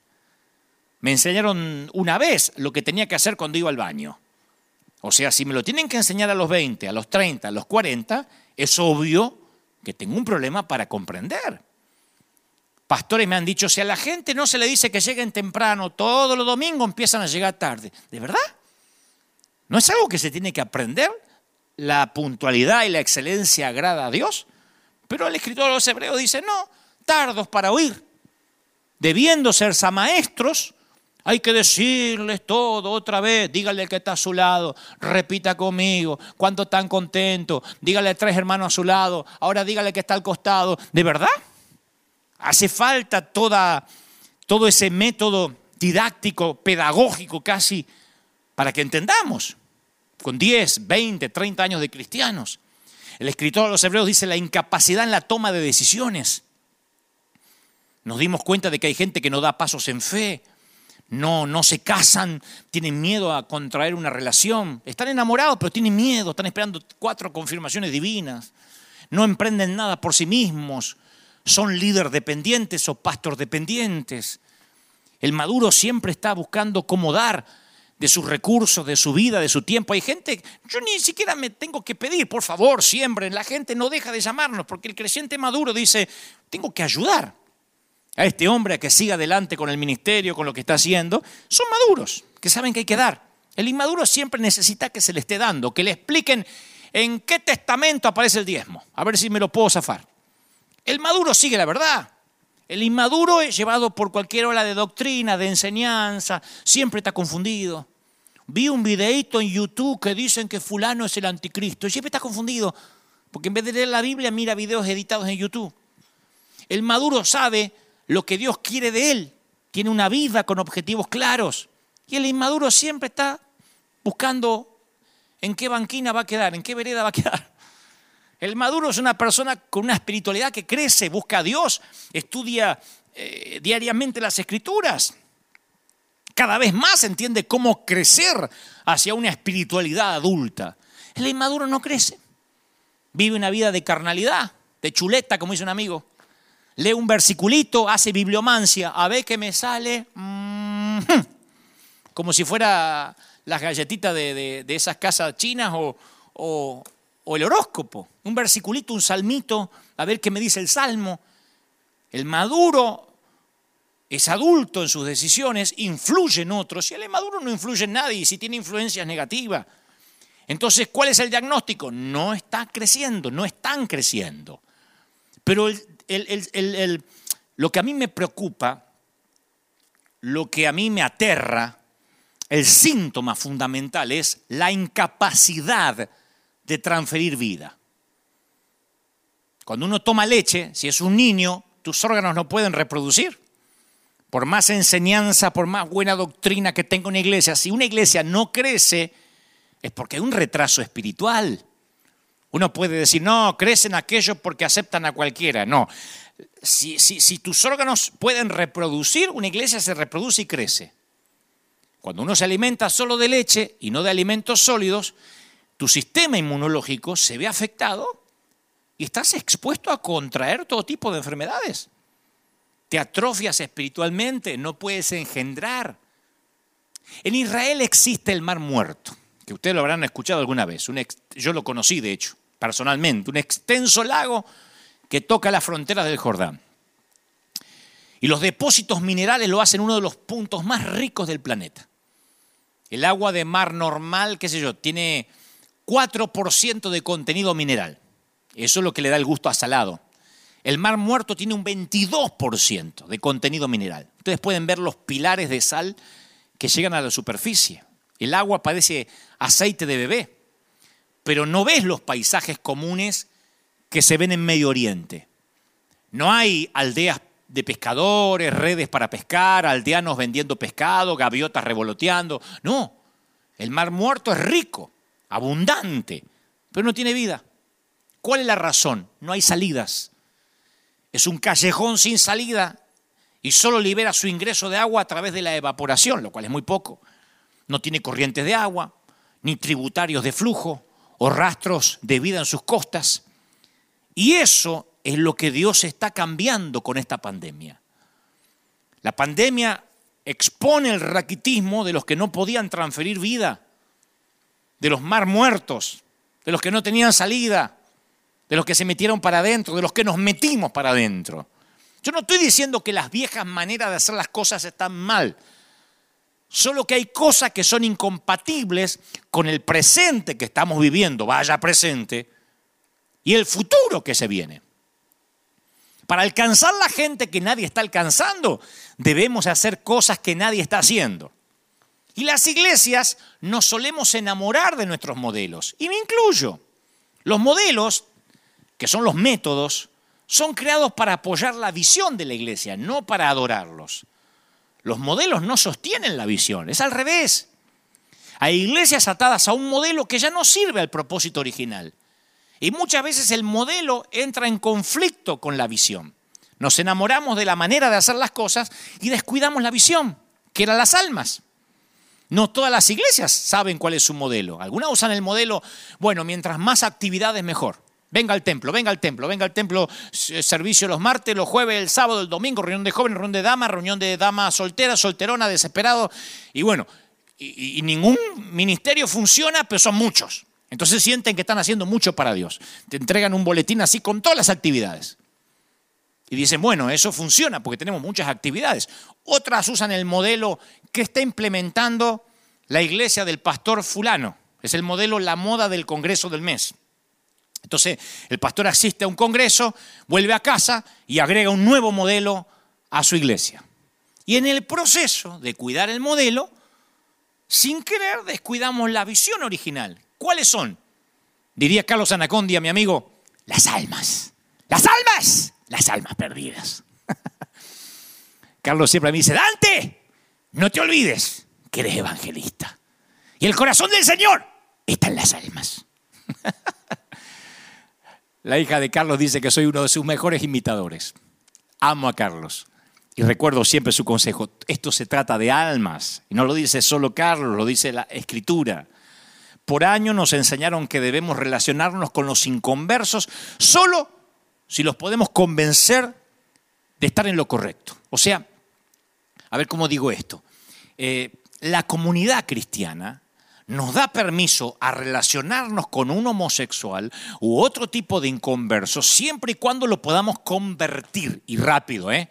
Me enseñaron una vez lo que tenía que hacer cuando iba al baño. O sea, si me lo tienen que enseñar a los 20, a los 30, a los 40, es obvio que tengo un problema para comprender. Pastores me han dicho, si a la gente no se le dice que lleguen temprano, todos los domingos empiezan a llegar tarde. ¿De verdad? ¿No es algo que se tiene que aprender? La puntualidad y la excelencia agrada a Dios. Pero el escritor de los hebreos dice, no, tardos para oír. Debiendo ser maestros, hay que decirles todo otra vez. Dígale que está a su lado. Repita conmigo. Cuánto están contentos. Dígale a tres hermanos a su lado. Ahora dígale que está al costado. ¿De verdad? Hace falta toda, todo ese método didáctico, pedagógico casi, para que entendamos, con 10, 20, 30 años de cristianos. El escritor de los hebreos dice la incapacidad en la toma de decisiones. Nos dimos cuenta de que hay gente que no da pasos en fe, no, no se casan, tienen miedo a contraer una relación, están enamorados pero tienen miedo, están esperando cuatro confirmaciones divinas, no emprenden nada por sí mismos, son líder dependientes o pastor dependientes. El maduro siempre está buscando cómo dar de sus recursos, de su vida, de su tiempo. Hay gente, yo ni siquiera me tengo que pedir, por favor, siempre. La gente no deja de llamarnos porque el creciente maduro dice, tengo que ayudar a este hombre a que siga adelante con el ministerio, con lo que está haciendo. Son maduros, que saben que hay que dar. El inmaduro siempre necesita que se le esté dando, que le expliquen en qué testamento aparece el diezmo. A ver si me lo puedo zafar. El maduro sigue la verdad. El inmaduro es llevado por cualquier ola de doctrina, de enseñanza, siempre está confundido. Vi un videíto en YouTube que dicen que fulano es el anticristo siempre está confundido, porque en vez de leer la Biblia mira videos editados en YouTube. El maduro sabe lo que Dios quiere de él, tiene una vida con objetivos claros. Y el inmaduro siempre está buscando en qué banquina va a quedar, en qué vereda va a quedar. El maduro es una persona con una espiritualidad que crece, busca a Dios, estudia eh, diariamente las escrituras. Cada vez más entiende cómo crecer hacia una espiritualidad adulta. El inmaduro no crece. Vive una vida de carnalidad, de chuleta, como dice un amigo. Lee un versiculito, hace bibliomancia, a ver qué me sale. Mm, como si fuera las galletitas de, esas casas chinas o o el horóscopo, un versiculito, un salmito, a ver qué me dice el salmo. El maduro es adulto en sus decisiones, influye en otros, y el maduro no influye en nadie, si tiene influencias negativas. Entonces, ¿cuál es el diagnóstico? No está creciendo, no están creciendo. Pero lo que a mí me preocupa, lo que a mí me aterra, el síntoma fundamental es la incapacidad de transferir vida. Cuando uno toma leche, si es un niño, tus órganos no pueden reproducir. Por más enseñanza, por más buena doctrina que tenga una iglesia, si una iglesia no crece, es porque hay un retraso espiritual. Uno puede decir, no, crecen aquellos porque aceptan a cualquiera. No, si, si, tus órganos pueden reproducir, una iglesia se reproduce y crece. Cuando uno se alimenta solo de leche y no de alimentos sólidos, tu sistema inmunológico se ve afectado y estás expuesto a contraer todo tipo de enfermedades. Te atrofias espiritualmente, no puedes engendrar. En Israel existe el mar muerto, que ustedes lo habrán escuchado alguna vez. yo lo conocí, de hecho, personalmente, un extenso lago que toca las fronteras del Jordán. Y los depósitos minerales lo hacen uno de los puntos más ricos del planeta. El agua de mar normal, qué sé yo, tiene 4% de contenido mineral. Eso es lo que le da el gusto a salado. El mar muerto tiene un 22% de contenido mineral. Ustedes pueden ver los pilares de sal que llegan a la superficie. El agua parece aceite de bebé. pero no ves los paisajes comunes que se ven en Medio Oriente. No hay aldeas de pescadores, redes para pescar, aldeanos vendiendo pescado, gaviotas revoloteando. No, el mar muerto es rico, abundante, pero no tiene vida. ¿Cuál es la razón? No hay salidas. Es un callejón sin salida y solo libera su ingreso de agua a través de la evaporación, lo cual es muy poco. No tiene corrientes de agua, ni tributarios de flujo o rastros de vida en sus costas. Y eso es lo que Dios está cambiando con esta pandemia. La pandemia expone el raquitismo de los que no podían transferir vida, de los mar muertos, de los que no tenían salida, de los que se metieron para adentro, de los que nos metimos para adentro. Yo no estoy diciendo que las viejas maneras de hacer las cosas están mal, solo que hay cosas que son incompatibles con el presente que estamos viviendo, vaya presente, y el futuro que se viene. Para alcanzar la gente que nadie está alcanzando, debemos hacer cosas que nadie está haciendo. Y las iglesias nos solemos enamorar de nuestros modelos, y me incluyo. Los modelos, que son los métodos, son creados para apoyar la visión de la iglesia, no para adorarlos. Los modelos no sostienen la visión, es al revés. Hay iglesias atadas a un modelo que ya no sirve al propósito original. Y muchas veces el modelo entra en conflicto con la visión. Nos enamoramos de la manera de hacer las cosas y descuidamos la visión, que eran las almas. No todas las iglesias saben cuál es su modelo. Algunas usan el modelo, bueno, mientras más actividades mejor. Venga al templo, venga al templo, venga al templo, servicio los martes, los jueves, el sábado, el domingo, reunión de jóvenes, reunión de damas, reunión de damas solteras, solterona, desesperado. Y bueno, y, y ningún ministerio funciona, pero son muchos. Entonces sienten que están haciendo mucho para Dios. Te entregan un boletín así con todas las actividades. Y dicen, bueno, eso funciona porque tenemos muchas actividades. Otras usan el modelo que está implementando la iglesia del pastor fulano. Es el modelo la moda del Congreso del mes. Entonces, el pastor asiste a un congreso, vuelve a casa y agrega un nuevo modelo a su iglesia. Y en el proceso de cuidar el modelo, sin querer descuidamos la visión original, ¿Cuáles son? Diría Carlos Anacondia, mi amigo, las almas. Las almas, las almas perdidas. Carlos siempre me dice, Dante, no te olvides que eres evangelista. Y el corazón del Señor está en las almas. La hija de Carlos dice que soy uno de sus mejores imitadores. Amo a Carlos. Y recuerdo siempre su consejo, esto se trata de almas. Y no lo dice solo Carlos, lo dice la escritura. Por año nos enseñaron que debemos relacionarnos con los inconversos solo si los podemos convencer de estar en lo correcto. O sea, a ver cómo digo esto. Eh, la comunidad cristiana nos da permiso a relacionarnos con un homosexual u otro tipo de inconverso siempre y cuando lo podamos convertir y rápido, ¿eh?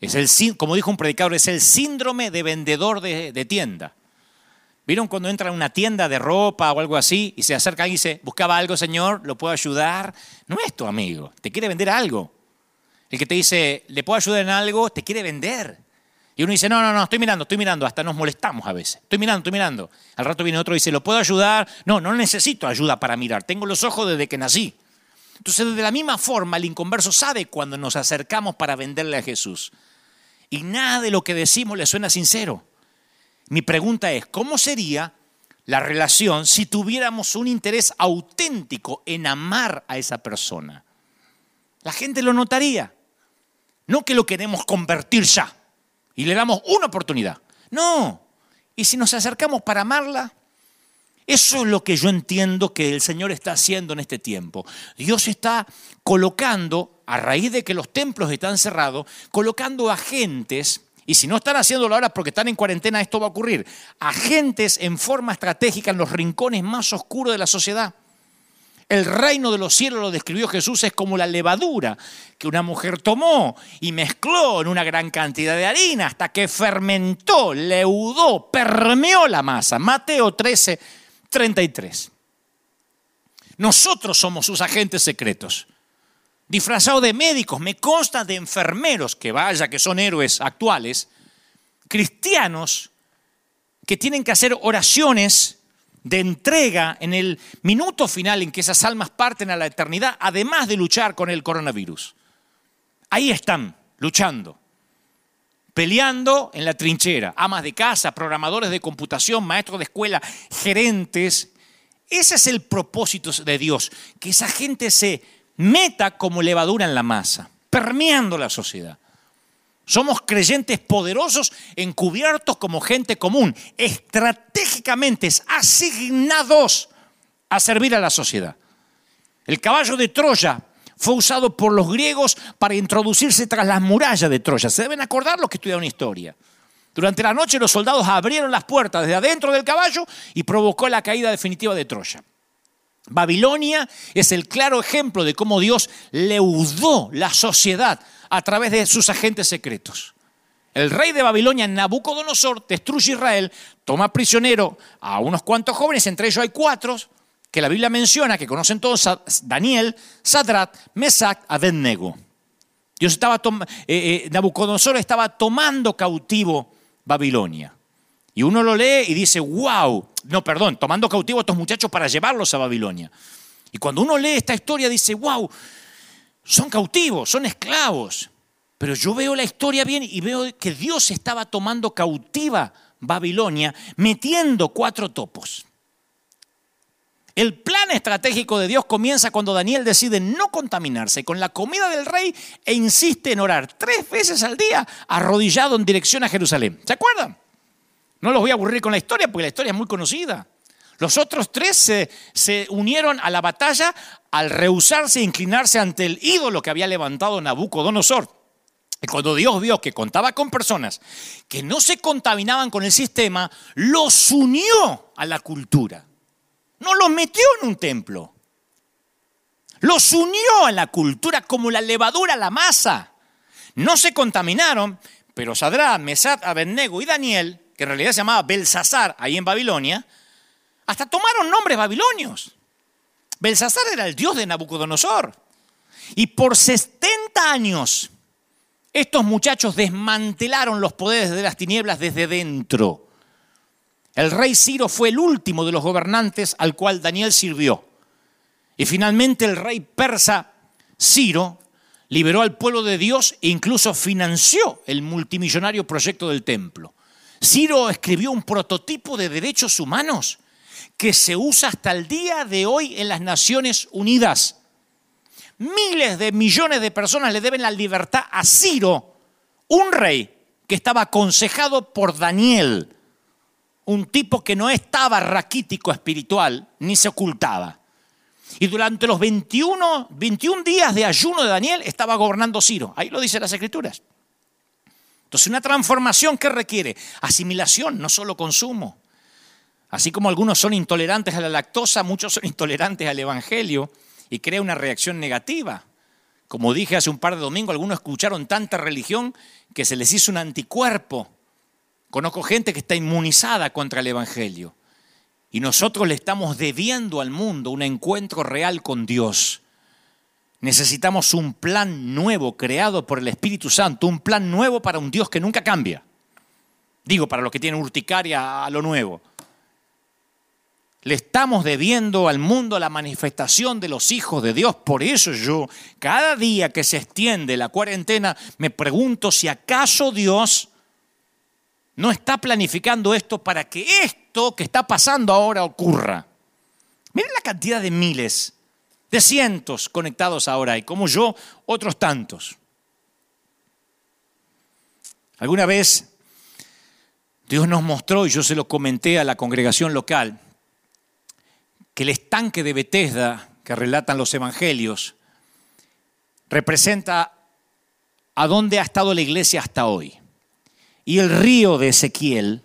Es el, como dijo un predicador, es el síndrome de vendedor de tienda. ¿Vieron cuando entra a una tienda de ropa o algo así y se acerca y dice, buscaba algo, señor, lo puedo ayudar? No es tu amigo, te quiere vender algo. El que te dice, ¿le puedo ayudar en algo? Te quiere vender. Y uno dice, no, no, no, estoy mirando, estoy mirando, hasta nos molestamos a veces. Estoy mirando, estoy mirando. Al rato viene otro y dice, ¿lo puedo ayudar? No, no necesito ayuda para mirar, tengo los ojos desde que nací. Entonces, de la misma forma, el inconverso sabe cuando nos acercamos para venderle a Jesús. Y nada de lo que decimos le suena sincero. Mi pregunta es, ¿cómo sería la relación si tuviéramos un interés auténtico en amar a esa persona? La gente lo notaría. No que lo queremos convertir ya y le damos una oportunidad. No. Y si nos acercamos para amarla, eso es lo que yo entiendo que el Señor está haciendo en este tiempo. Dios está colocando, a raíz de que los templos están cerrados, colocando agentes y si no están haciéndolo ahora porque están en cuarentena, esto va a ocurrir. Agentes en forma estratégica en los rincones más oscuros de la sociedad. El reino de los cielos lo describió Jesús es como la levadura que una mujer tomó y mezcló en una gran cantidad de harina hasta que fermentó, leudó, permeó la masa. Mateo 13, 33. Nosotros somos sus agentes secretos disfrazado de médicos, me consta de enfermeros, que vaya, que son héroes actuales, cristianos que tienen que hacer oraciones de entrega en el minuto final en que esas almas parten a la eternidad, además de luchar con el coronavirus. Ahí están, luchando, peleando en la trinchera, amas de casa, programadores de computación, maestros de escuela, gerentes. Ese es el propósito de Dios, que esa gente se meta como levadura en la masa, permeando la sociedad. Somos creyentes poderosos encubiertos como gente común, estratégicamente asignados a servir a la sociedad. El caballo de Troya fue usado por los griegos para introducirse tras las murallas de Troya. Se deben acordar los que estudiaron historia. Durante la noche los soldados abrieron las puertas desde adentro del caballo y provocó la caída definitiva de Troya. Babilonia es el claro ejemplo de cómo Dios leudó la sociedad a través de sus agentes secretos. El rey de Babilonia, Nabucodonosor, destruye Israel, toma prisionero a unos cuantos jóvenes, entre ellos hay cuatro que la Biblia menciona, que conocen todos, Daniel, Sadrat, Mesac, Abednego. Dios estaba eh, eh, Nabucodonosor estaba tomando cautivo Babilonia. Y uno lo lee y dice, wow, no, perdón, tomando cautivo a estos muchachos para llevarlos a Babilonia. Y cuando uno lee esta historia dice, wow, son cautivos, son esclavos. Pero yo veo la historia bien y veo que Dios estaba tomando cautiva Babilonia, metiendo cuatro topos. El plan estratégico de Dios comienza cuando Daniel decide no contaminarse con la comida del rey e insiste en orar tres veces al día arrodillado en dirección a Jerusalén. ¿Se acuerdan? No los voy a aburrir con la historia porque la historia es muy conocida. Los otros tres se, unieron a la batalla al rehusarse e inclinarse ante el ídolo que había levantado Nabucodonosor. Y cuando Dios vio que contaba con personas que no se contaminaban con el sistema, los unió a la cultura. No los metió en un templo. Los unió a la cultura como la levadura a la masa. No se contaminaron, pero Sadrán, Mesad, Abednego y Daniel, que en realidad se llamaba Belsasar ahí en Babilonia, hasta tomaron nombres babilonios. Belsasar era el dios de Nabucodonosor. Y por 70 años estos muchachos desmantelaron los poderes de las tinieblas desde dentro. El rey Ciro fue el último de los gobernantes al cual Daniel sirvió. Y finalmente el rey persa Ciro liberó al pueblo de Dios e incluso financió el multimillonario proyecto del templo. Ciro escribió un prototipo de derechos humanos que se usa hasta el día de hoy en las Naciones Unidas. Miles de millones de personas le deben la libertad a Ciro, un rey que estaba aconsejado por Daniel, un tipo que no estaba raquítico espiritual ni se ocultaba. Y durante los 21, 21 días de ayuno de Daniel estaba gobernando Ciro. Ahí lo dicen las escrituras. Entonces, una transformación que requiere asimilación, no solo consumo. Así como algunos son intolerantes a la lactosa, muchos son intolerantes al Evangelio y crea una reacción negativa. Como dije hace un par de domingos, algunos escucharon tanta religión que se les hizo un anticuerpo. Conozco gente que está inmunizada contra el Evangelio. Y nosotros le estamos debiendo al mundo un encuentro real con Dios. Necesitamos un plan nuevo creado por el Espíritu Santo, un plan nuevo para un Dios que nunca cambia. Digo, para los que tienen urticaria a lo nuevo. Le estamos debiendo al mundo la manifestación de los hijos de Dios. Por eso yo, cada día que se extiende la cuarentena, me pregunto si acaso Dios no está planificando esto para que esto que está pasando ahora ocurra. Miren la cantidad de miles, de cientos conectados ahora y como yo, otros tantos. Alguna vez Dios nos mostró, y yo se lo comenté a la congregación local, que el estanque de Bethesda que relatan los evangelios representa a dónde ha estado la iglesia hasta hoy. Y el río de Ezequiel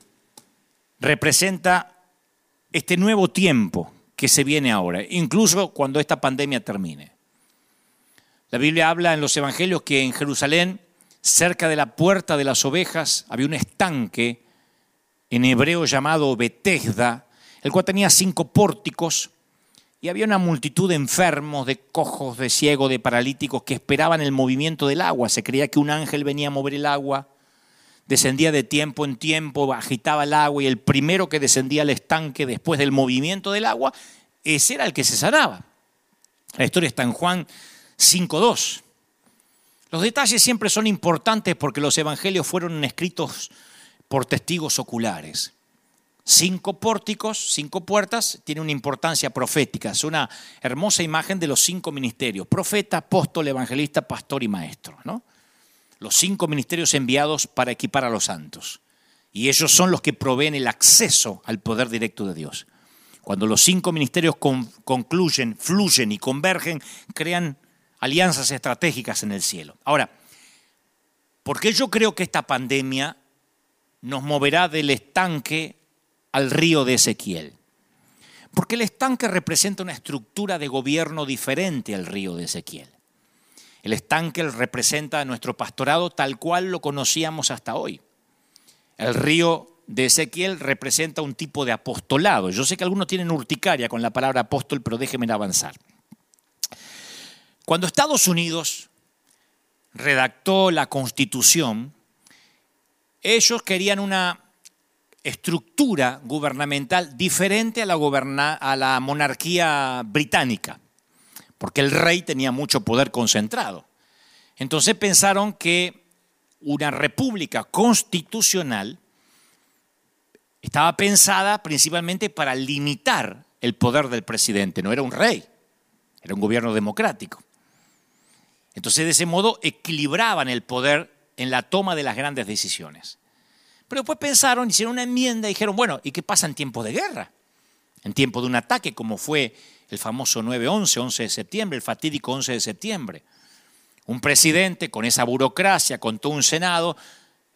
representa este nuevo tiempo que se viene ahora, incluso cuando esta pandemia termine. La Biblia habla en los evangelios que en Jerusalén, cerca de la puerta de las ovejas, había un estanque en hebreo llamado Bethesda, el cual tenía cinco pórticos y había una multitud de enfermos, de cojos, de ciegos, de paralíticos que esperaban el movimiento del agua. Se creía que un ángel venía a mover el agua. descendía de tiempo en tiempo, agitaba el agua y el primero que descendía al estanque después del movimiento del agua, ese era el que se sanaba. La historia está en Juan 5.2. Los detalles siempre son importantes porque los evangelios fueron escritos por testigos oculares. Cinco pórticos, cinco puertas, tiene una importancia profética. Es una hermosa imagen de los cinco ministerios, profeta, apóstol, evangelista, pastor y maestro. Los cinco ministerios enviados para equipar a los santos. Y ellos son los que proveen el acceso al poder directo de Dios. Cuando los cinco ministerios concluyen, fluyen y convergen, crean alianzas estratégicas en el cielo. Ahora, ¿por qué yo creo que esta pandemia nos moverá del estanque al río de Ezequiel? Porque el estanque representa una estructura de gobierno diferente al río de Ezequiel. El estanque representa nuestro pastorado tal cual lo conocíamos hasta hoy. El río de Ezequiel representa un tipo de apostolado. Yo sé que algunos tienen urticaria con la palabra apóstol, pero déjenme avanzar. Cuando Estados Unidos redactó la constitución, ellos querían una estructura gubernamental diferente a la, monarquía británica, porque el rey tenía mucho poder concentrado. Entonces pensaron que una república constitucional estaba pensada principalmente para limitar el poder del presidente, no era un rey, era un gobierno democrático. Entonces, de ese modo, equilibraban el poder en la toma de las grandes decisiones. Pero después pensaron, hicieron una enmienda y dijeron, bueno, ¿y qué pasa en tiempo de guerra? En tiempo de un ataque como fue el famoso 9-11, 11 de septiembre, el fatídico 11 de septiembre. Un presidente con esa burocracia, con todo un Senado,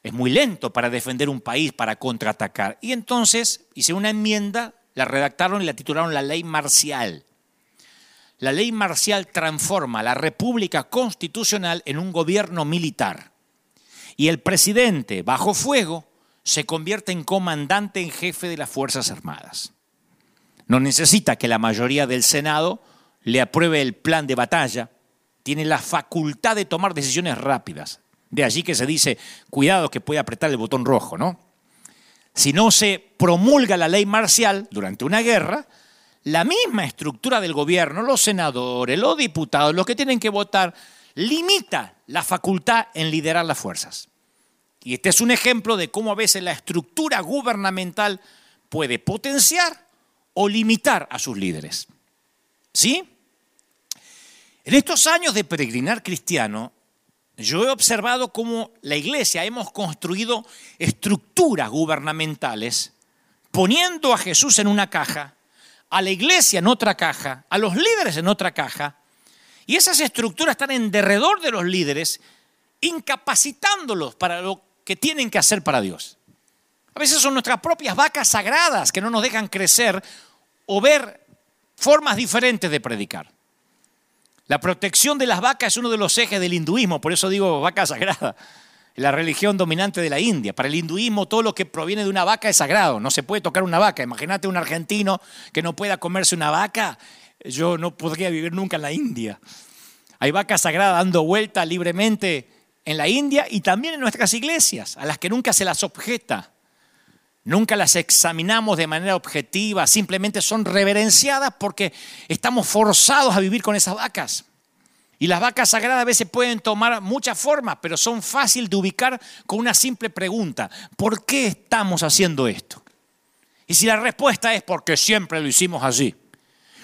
es muy lento para defender un país, para contraatacar. Y entonces hicieron una enmienda, la redactaron y la titularon la ley marcial. La ley marcial transforma la república constitucional en un gobierno militar. Y el presidente, bajo fuego, se convierte en comandante en jefe de las Fuerzas Armadas. No necesita que la mayoría del Senado le apruebe el plan de batalla, tiene la facultad de tomar decisiones rápidas. De allí que se dice, cuidado que puede apretar el botón rojo, ¿no? Si no se promulga la ley marcial durante una guerra, la misma estructura del gobierno, los senadores, los diputados, los que tienen que votar, limita la facultad en liderar las fuerzas. Y este es un ejemplo de cómo a veces la estructura gubernamental puede potenciar o limitar a sus líderes. ¿Sí? En estos años de peregrinar cristiano, yo he observado cómo la iglesia hemos construido estructuras gubernamentales poniendo a Jesús en una caja a la iglesia en otra caja, a los líderes en otra caja, y esas estructuras están en derredor de los líderes, incapacitándolos para lo que tienen que hacer para Dios. A veces son nuestras propias vacas sagradas que no nos dejan crecer o ver formas diferentes de predicar. La protección de las vacas es uno de los ejes del hinduismo, por eso digo vaca sagrada la religión dominante de la India. Para el hinduismo todo lo que proviene de una vaca es sagrado, no se puede tocar una vaca. Imagínate un argentino que no pueda comerse una vaca, yo no podría vivir nunca en la India. Hay vacas sagradas dando vuelta libremente en la India y también en nuestras iglesias, a las que nunca se las objeta. Nunca las examinamos de manera objetiva, simplemente son reverenciadas porque estamos forzados a vivir con esas vacas. Y las vacas sagradas a veces pueden tomar muchas formas, pero son fáciles de ubicar con una simple pregunta. ¿Por qué estamos haciendo esto? Y si la respuesta es porque siempre lo hicimos así,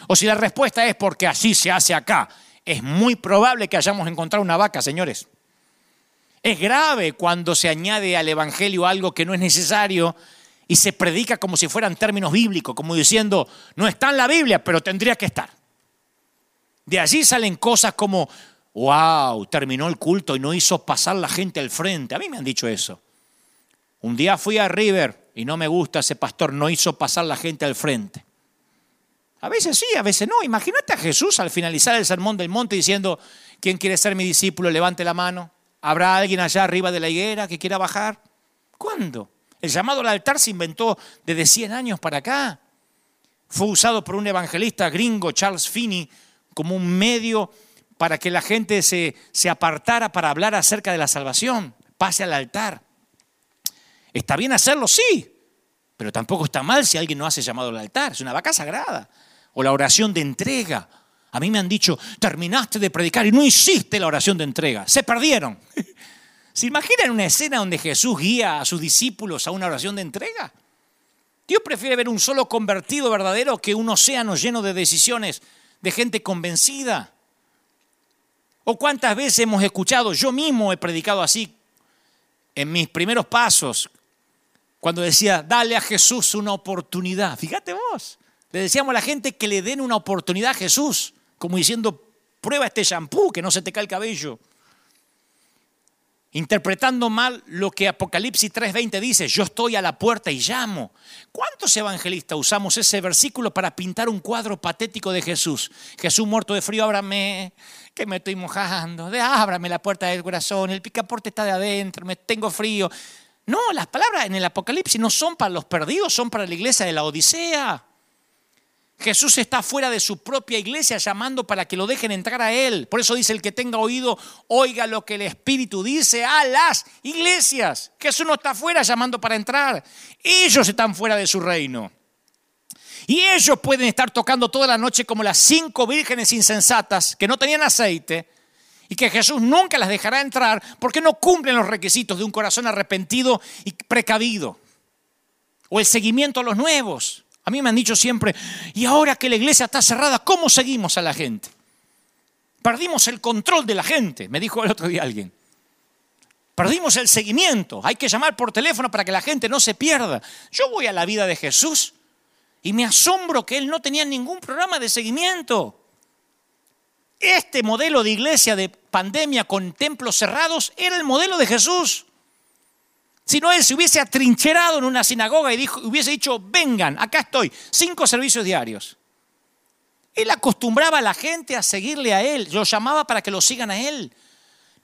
o si la respuesta es porque así se hace acá, es muy probable que hayamos encontrado una vaca, señores. Es grave cuando se añade al Evangelio algo que no es necesario y se predica como si fueran términos bíblicos, como diciendo, no está en la Biblia, pero tendría que estar. De allí salen cosas como, wow, terminó el culto y no hizo pasar la gente al frente. A mí me han dicho eso. Un día fui a River y no me gusta ese pastor, no hizo pasar la gente al frente. A veces sí, a veces no. Imagínate a Jesús al finalizar el sermón del monte diciendo, ¿quién quiere ser mi discípulo? Levante la mano. ¿Habrá alguien allá arriba de la higuera que quiera bajar? ¿Cuándo? El llamado al altar se inventó desde 100 años para acá. Fue usado por un evangelista gringo, Charles Finney, como un medio para que la gente se, se apartara para hablar acerca de la salvación, pase al altar. ¿Está bien hacerlo? Sí. Pero tampoco está mal si alguien no hace llamado al altar. Es una vaca sagrada. O la oración de entrega. A mí me han dicho, terminaste de predicar y no hiciste la oración de entrega. Se perdieron. ¿Se imaginan una escena donde Jesús guía a sus discípulos a una oración de entrega? Dios prefiere ver un solo convertido verdadero que un océano lleno de decisiones de gente convencida. ¿O cuántas veces hemos escuchado, yo mismo he predicado así en mis primeros pasos, cuando decía, dale a Jesús una oportunidad. Fíjate vos, le decíamos a la gente que le den una oportunidad a Jesús, como diciendo, prueba este shampoo, que no se te cae el cabello interpretando mal lo que Apocalipsis 3:20 dice, yo estoy a la puerta y llamo. ¿Cuántos evangelistas usamos ese versículo para pintar un cuadro patético de Jesús? Jesús muerto de frío, ábrame, que me estoy mojando, de ábrame la puerta del corazón, el picaporte está de adentro, me tengo frío. No, las palabras en el Apocalipsis no son para los perdidos, son para la iglesia de la Odisea. Jesús está fuera de su propia iglesia llamando para que lo dejen entrar a Él. Por eso dice el que tenga oído, oiga lo que el Espíritu dice a las iglesias. Jesús no está fuera llamando para entrar. Ellos están fuera de su reino. Y ellos pueden estar tocando toda la noche como las cinco vírgenes insensatas que no tenían aceite y que Jesús nunca las dejará entrar porque no cumplen los requisitos de un corazón arrepentido y precavido. O el seguimiento a los nuevos. A mí me han dicho siempre, y ahora que la iglesia está cerrada, ¿cómo seguimos a la gente? Perdimos el control de la gente, me dijo el otro día alguien. Perdimos el seguimiento. Hay que llamar por teléfono para que la gente no se pierda. Yo voy a la vida de Jesús y me asombro que él no tenía ningún programa de seguimiento. Este modelo de iglesia de pandemia con templos cerrados era el modelo de Jesús. Si no, él se hubiese atrincherado en una sinagoga y hubiese dicho, vengan, acá estoy, cinco servicios diarios. Él acostumbraba a la gente a seguirle a él, lo llamaba para que lo sigan a él.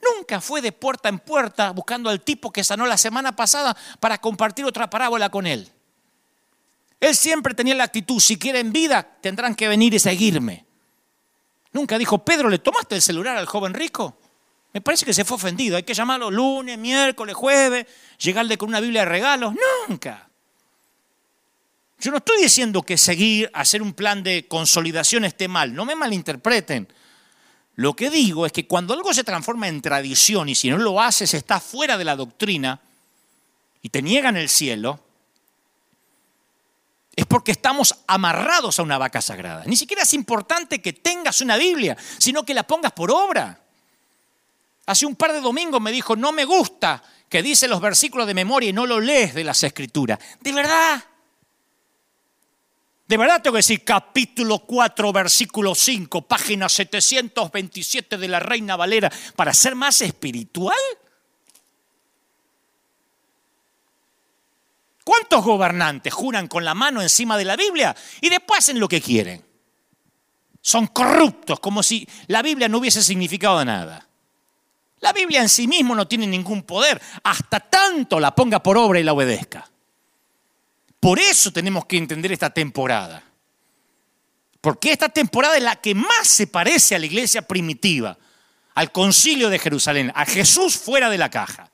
Nunca fue de puerta en puerta buscando al tipo que sanó la semana pasada para compartir otra parábola con él. Él siempre tenía la actitud, si quieren vida, tendrán que venir y seguirme. Nunca dijo, Pedro, ¿le tomaste el celular al joven rico? Me parece que se fue ofendido. Hay que llamarlo lunes, miércoles, jueves, llegarle con una Biblia de regalos. Nunca. Yo no estoy diciendo que seguir, hacer un plan de consolidación esté mal. No me malinterpreten. Lo que digo es que cuando algo se transforma en tradición y si no lo haces está fuera de la doctrina y te niegan el cielo, es porque estamos amarrados a una vaca sagrada. Ni siquiera es importante que tengas una Biblia, sino que la pongas por obra. Hace un par de domingos me dijo, no me gusta que dice los versículos de memoria y no lo lees de las escrituras. ¿De verdad? De verdad tengo que decir capítulo 4, versículo 5, página 727 de la Reina Valera, para ser más espiritual. ¿Cuántos gobernantes juran con la mano encima de la Biblia y después hacen lo que quieren? Son corruptos, como si la Biblia no hubiese significado nada. La Biblia en sí mismo no tiene ningún poder, hasta tanto la ponga por obra y la obedezca. Por eso tenemos que entender esta temporada. Porque esta temporada es la que más se parece a la iglesia primitiva, al concilio de Jerusalén, a Jesús fuera de la caja.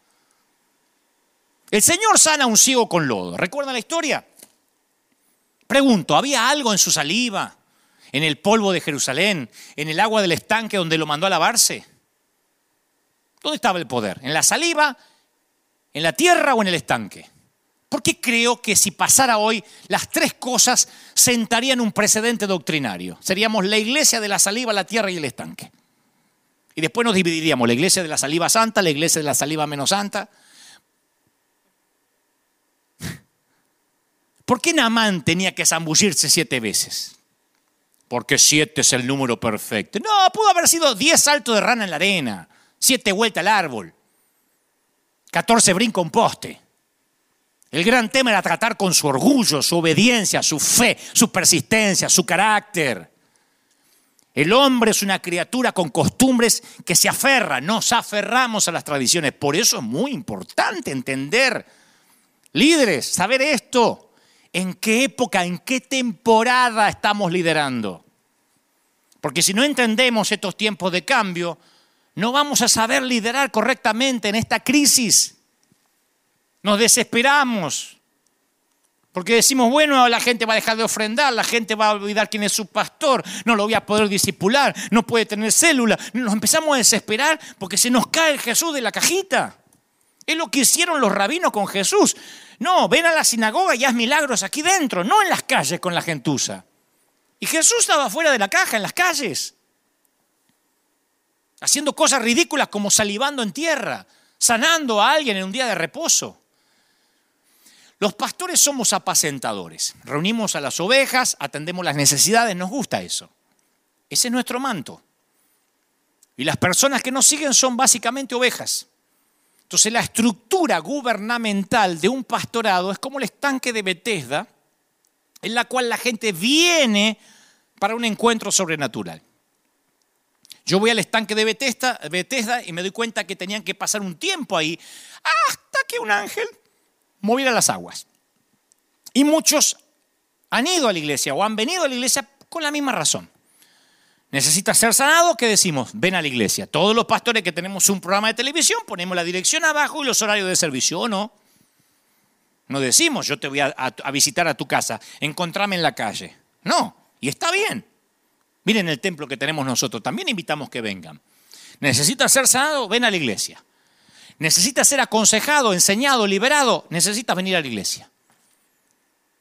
El Señor sana a un ciego con lodo. ¿Recuerdan la historia? Pregunto, ¿había algo en su saliva, en el polvo de Jerusalén, en el agua del estanque donde lo mandó a lavarse? ¿Dónde estaba el poder? ¿En la saliva, en la tierra o en el estanque? Porque creo que si pasara hoy, las tres cosas sentarían un precedente doctrinario. Seríamos la iglesia de la saliva, la tierra y el estanque. Y después nos dividiríamos, la iglesia de la saliva santa, la iglesia de la saliva menos santa. ¿Por qué Namán tenía que zambullirse siete veces? Porque siete es el número perfecto. No, pudo haber sido diez saltos de rana en la arena siete vueltas al árbol, 14 brinco un poste. El gran tema era tratar con su orgullo, su obediencia, su fe, su persistencia, su carácter. El hombre es una criatura con costumbres que se aferra, nos aferramos a las tradiciones. Por eso es muy importante entender, líderes, saber esto, en qué época, en qué temporada estamos liderando. Porque si no entendemos estos tiempos de cambio, no vamos a saber liderar correctamente en esta crisis. Nos desesperamos. Porque decimos, bueno, la gente va a dejar de ofrendar, la gente va a olvidar quién es su pastor, no lo voy a poder disipular, no puede tener célula. Nos empezamos a desesperar porque se nos cae Jesús de la cajita. Es lo que hicieron los rabinos con Jesús. No, ven a la sinagoga y haz milagros aquí dentro, no en las calles con la gentuza. Y Jesús estaba fuera de la caja, en las calles, haciendo cosas ridículas como salivando en tierra, sanando a alguien en un día de reposo. Los pastores somos apacentadores. Reunimos a las ovejas, atendemos las necesidades, nos gusta eso. Ese es nuestro manto. Y las personas que nos siguen son básicamente ovejas. Entonces la estructura gubernamental de un pastorado es como el estanque de Bethesda, en la cual la gente viene para un encuentro sobrenatural. Yo voy al estanque de Bethesda, y me doy cuenta que tenían que pasar un tiempo ahí hasta que un ángel moviera las aguas. Y muchos han ido a la iglesia o han venido a la iglesia con la misma razón. Necesitas ser sanado, ¿qué decimos? Ven a la iglesia. Todos los pastores que tenemos un programa de televisión ponemos la dirección abajo y los horarios de servicio, ¿o no? No decimos, yo te voy a, a visitar a tu casa, encontrame en la calle. No, y está bien. Miren el templo que tenemos nosotros, también invitamos que vengan. Necesitas ser sanado, ven a la iglesia necesitas ser aconsejado, enseñado, liberado, necesitas venir a la iglesia.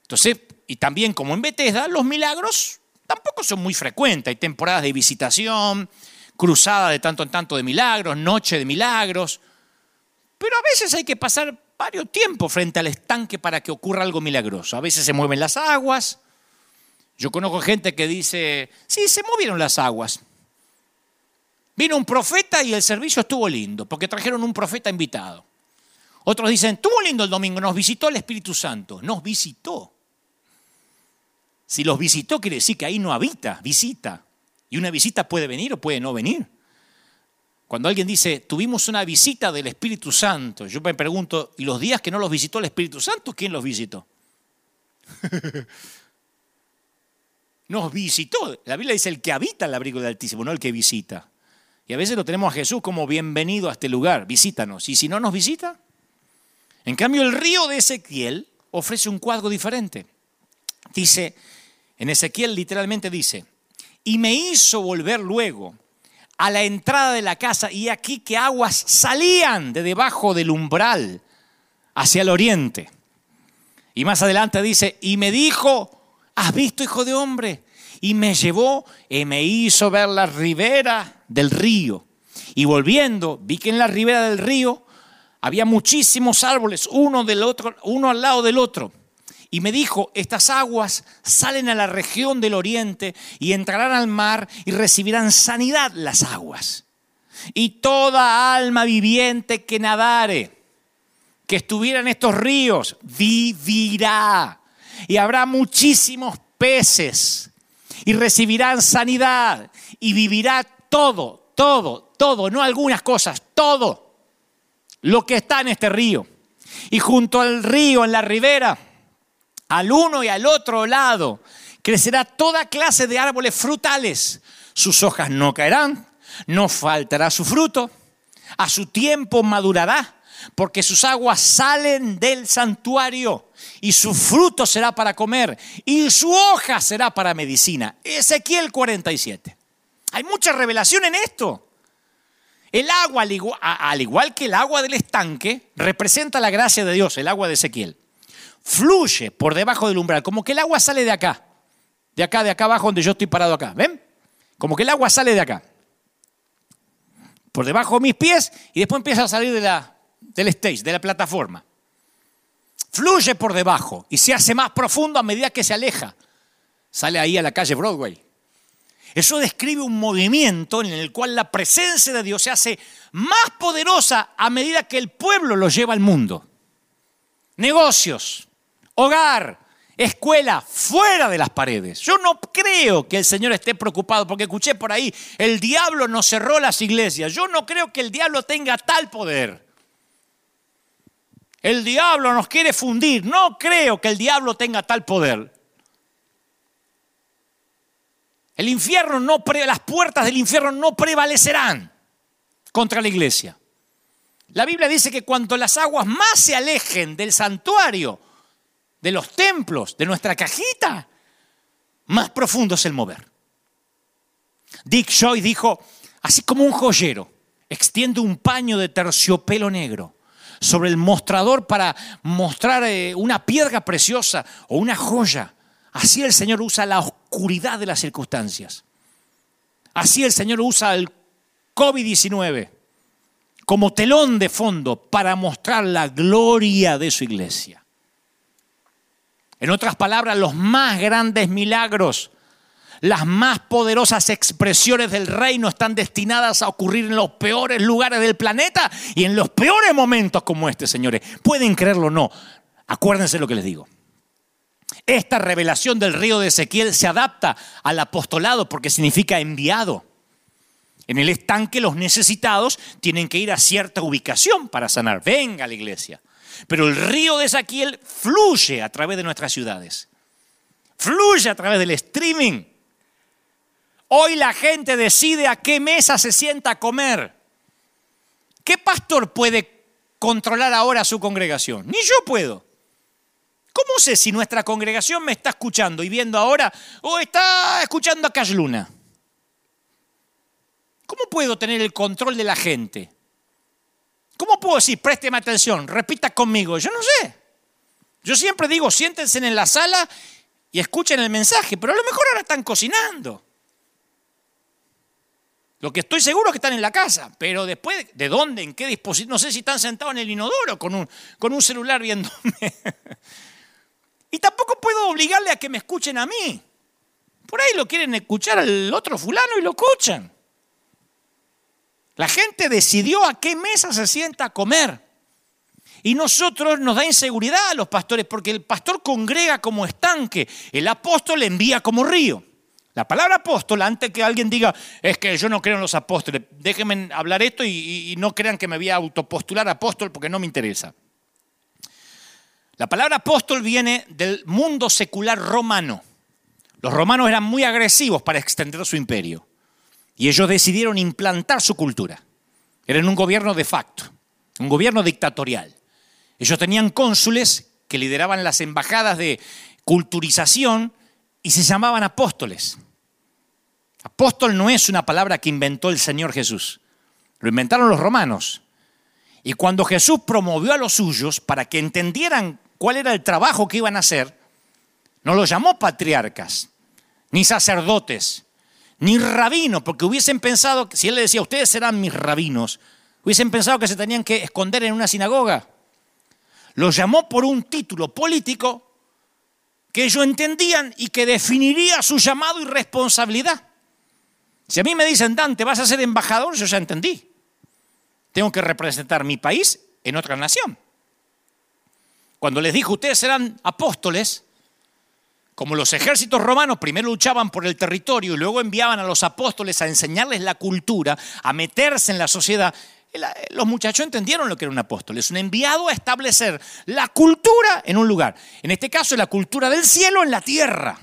Entonces, y también como en Bethesda, los milagros tampoco son muy frecuentes. Hay temporadas de visitación, cruzada de tanto en tanto de milagros, noche de milagros. Pero a veces hay que pasar varios tiempos frente al estanque para que ocurra algo milagroso. A veces se mueven las aguas. Yo conozco gente que dice, sí, se movieron las aguas. Vino un profeta y el servicio estuvo lindo, porque trajeron un profeta invitado. Otros dicen, estuvo lindo el domingo, nos visitó el Espíritu Santo. Nos visitó. Si los visitó, quiere decir que ahí no habita, visita. Y una visita puede venir o puede no venir. Cuando alguien dice, tuvimos una visita del Espíritu Santo, yo me pregunto, ¿y los días que no los visitó el Espíritu Santo, quién los visitó? Nos visitó. La Biblia dice el que habita el abrigo del Altísimo, no el que visita. Y a veces lo tenemos a Jesús como bienvenido a este lugar, visítanos. Y si no nos visita, en cambio el río de Ezequiel ofrece un cuadro diferente. Dice, en Ezequiel literalmente dice, y me hizo volver luego a la entrada de la casa y aquí que aguas salían de debajo del umbral hacia el oriente. Y más adelante dice, y me dijo, ¿has visto, hijo de hombre? y me llevó y me hizo ver la ribera del río. Y volviendo, vi que en la ribera del río había muchísimos árboles, uno, del otro, uno al lado del otro. Y me dijo, estas aguas salen a la región del oriente y entrarán al mar y recibirán sanidad las aguas. Y toda alma viviente que nadare, que estuviera en estos ríos, vivirá. Y habrá muchísimos peces y recibirán sanidad y vivirá todo, todo, todo, no algunas cosas, todo lo que está en este río. Y junto al río, en la ribera, al uno y al otro lado, crecerá toda clase de árboles frutales. Sus hojas no caerán, no faltará su fruto, a su tiempo madurará, porque sus aguas salen del santuario y su fruto será para comer, y su hoja será para medicina. Ezequiel 47. Hay mucha revelación en esto. El agua, al igual que el agua del estanque, representa la gracia de Dios, el agua de Ezequiel. Fluye por debajo del umbral, como que el agua sale de acá, de acá, de acá abajo donde yo estoy parado acá. ¿Ven? Como que el agua sale de acá. Por debajo de mis pies y después empieza a salir de la, del stage, de la plataforma fluye por debajo y se hace más profundo a medida que se aleja. Sale ahí a la calle Broadway. Eso describe un movimiento en el cual la presencia de Dios se hace más poderosa a medida que el pueblo lo lleva al mundo. Negocios, hogar, escuela, fuera de las paredes. Yo no creo que el Señor esté preocupado, porque escuché por ahí, el diablo nos cerró las iglesias. Yo no creo que el diablo tenga tal poder. El diablo nos quiere fundir. No creo que el diablo tenga tal poder. El infierno no las puertas del infierno no prevalecerán contra la iglesia. La Biblia dice que cuanto las aguas más se alejen del santuario, de los templos, de nuestra cajita, más profundo es el mover. Dick Joy dijo, así como un joyero extiende un paño de terciopelo negro sobre el mostrador para mostrar eh, una piedra preciosa o una joya, así el Señor usa la oscuridad de las circunstancias. Así el Señor usa el COVID-19 como telón de fondo para mostrar la gloria de su iglesia. En otras palabras, los más grandes milagros, las más poderosas expresiones del reino están destinadas a ocurrir en los peores lugares del planeta y en los peores momentos como este, señores. Pueden creerlo o no. Acuérdense lo que les digo. Esta revelación del río de Ezequiel se adapta al apostolado porque significa enviado. En el estanque los necesitados tienen que ir a cierta ubicación para sanar. Venga a la iglesia. Pero el río de Ezequiel fluye a través de nuestras ciudades. Fluye a través del streaming. Hoy la gente decide a qué mesa se sienta a comer. ¿Qué pastor puede controlar ahora su congregación? Ni yo puedo. ¿Cómo sé si nuestra congregación me está escuchando y viendo ahora o está escuchando a Cash Luna? ¿Cómo puedo tener el control de la gente? ¿Cómo puedo decir, présteme atención, repita conmigo? Yo no sé. Yo siempre digo, siéntense en la sala y escuchen el mensaje, pero a lo mejor ahora están cocinando. Lo que estoy seguro es que están en la casa, pero después, ¿de dónde? ¿En qué dispositivo? No sé si están sentados en el inodoro con un, con un celular viéndome. y tampoco puedo obligarle a que me escuchen a mí. Por ahí lo quieren escuchar al otro fulano y lo escuchan. La gente decidió a qué mesa se sienta a comer. Y nosotros nos da inseguridad a los pastores porque el pastor congrega como estanque, el apóstol envía como río. La palabra apóstol, antes que alguien diga, es que yo no creo en los apóstoles, déjenme hablar esto y, no crean que me voy a autopostular apóstol porque no me interesa. La palabra apóstol viene del mundo secular romano. Los romanos eran muy agresivos para extender su imperio. Y ellos decidieron implantar su cultura. Eran un gobierno de facto, un gobierno dictatorial. Ellos tenían cónsules que lideraban las embajadas de culturización y se llamaban apóstoles. Apóstol no es una palabra que inventó el Señor Jesús, lo inventaron los romanos. Y cuando Jesús promovió a los suyos para que entendieran cuál era el trabajo que iban a hacer, no los llamó patriarcas, ni sacerdotes, ni rabino, porque hubiesen pensado, si él le decía, ustedes serán mis rabinos, hubiesen pensado que se tenían que esconder en una sinagoga. Los llamó por un título político que ellos entendían y que definiría su llamado y responsabilidad. Si a mí me dicen, Dante, vas a ser embajador, yo ya entendí. Tengo que representar mi país en otra nación. Cuando les dijo, ustedes serán apóstoles, como los ejércitos romanos primero luchaban por el territorio y luego enviaban a los apóstoles a enseñarles la cultura, a meterse en la sociedad, los muchachos entendieron lo que era un apóstol. Es un enviado a establecer la cultura en un lugar. En este caso, la cultura del cielo en la tierra.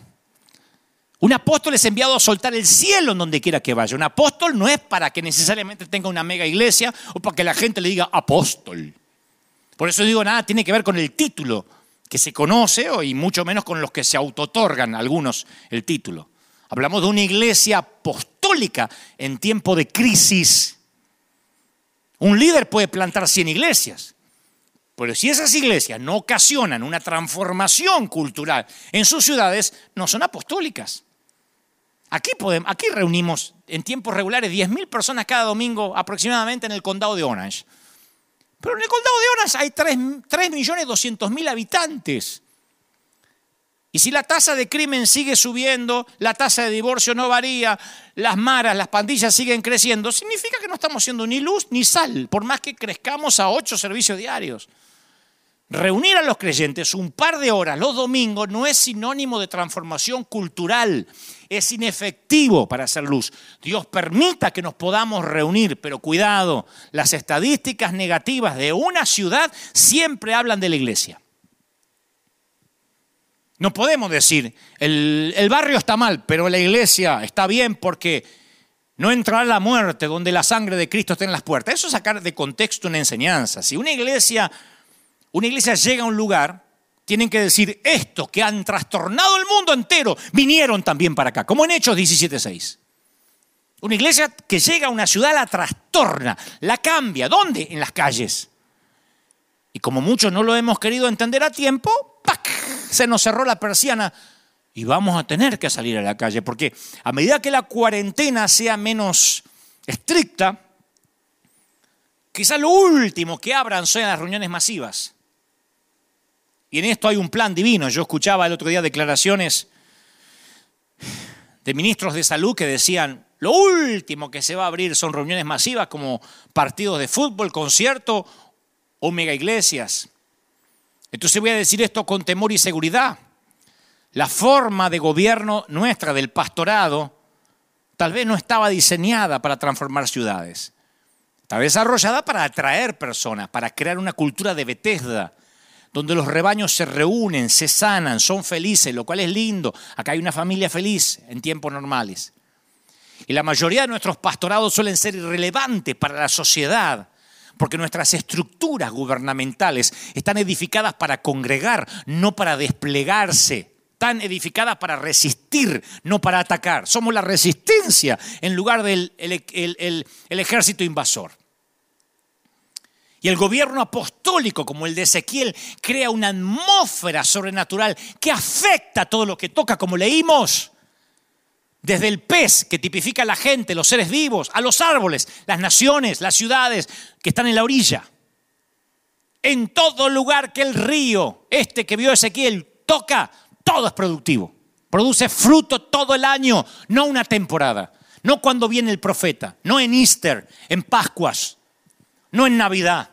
Un apóstol es enviado a soltar el cielo en donde quiera que vaya. Un apóstol no es para que necesariamente tenga una mega iglesia o para que la gente le diga apóstol. Por eso digo, nada tiene que ver con el título que se conoce y mucho menos con los que se autotorgan algunos el título. Hablamos de una iglesia apostólica en tiempo de crisis. Un líder puede plantar 100 iglesias, pero si esas iglesias no ocasionan una transformación cultural en sus ciudades, no son apostólicas. Aquí, aquí reunimos en tiempos regulares 10.000 personas cada domingo aproximadamente en el condado de Orange. Pero en el condado de Orange hay 3.200.000 habitantes. Y si la tasa de crimen sigue subiendo, la tasa de divorcio no varía, las maras, las pandillas siguen creciendo, significa que no estamos siendo ni luz ni sal, por más que crezcamos a ocho servicios diarios. Reunir a los creyentes un par de horas los domingos no es sinónimo de transformación cultural, es inefectivo para hacer luz. Dios permita que nos podamos reunir, pero cuidado, las estadísticas negativas de una ciudad siempre hablan de la iglesia. No podemos decir, el, barrio está mal, pero la iglesia está bien porque No entrará la muerte donde la sangre de Cristo está en las puertas. Eso es sacar de contexto una enseñanza. Si una iglesia, una iglesia llega a un lugar, tienen que decir, estos que han trastornado el mundo entero, vinieron también para acá, como en Hechos 17.6. Una iglesia que llega a una ciudad la trastorna, la cambia. ¿Dónde? En las calles. Y como muchos no lo hemos querido entender a tiempo, se nos cerró la persiana y vamos a tener que salir a la calle, porque a medida que la cuarentena sea menos estricta, quizá lo último que abran son las reuniones masivas. Y en esto hay un plan divino. Yo escuchaba el otro día declaraciones de ministros de salud que decían, lo último que se va a abrir son reuniones masivas como partidos de fútbol, concierto o mega iglesias. Entonces voy a decir esto con temor y seguridad. La forma de gobierno nuestra, del pastorado, tal vez no estaba diseñada para transformar ciudades. Estaba desarrollada para atraer personas, para crear una cultura de Bethesda, donde los rebaños se reúnen, se sanan, son felices, lo cual es lindo. Acá hay una familia feliz en tiempos normales. Y la mayoría de nuestros pastorados suelen ser irrelevantes para la sociedad, porque nuestras estructuras gubernamentales están edificadas para congregar, no para desplegarse. Están edificadas para resistir, no para atacar. Somos la resistencia en lugar del el, ejército invasor. Y el gobierno apostólico, como el de Ezequiel, crea una atmósfera sobrenatural que afecta a todo lo que toca, como leímos. Desde el pez que tipifica a la gente, los seres vivos, a los árboles, las naciones, las ciudades que están en la orilla. En todo lugar que el río, este que vio Ezequiel, toca, todo es productivo. Produce fruto todo el año, no una temporada. No cuando viene el profeta, no en Easter, en Pascuas, no en Navidad,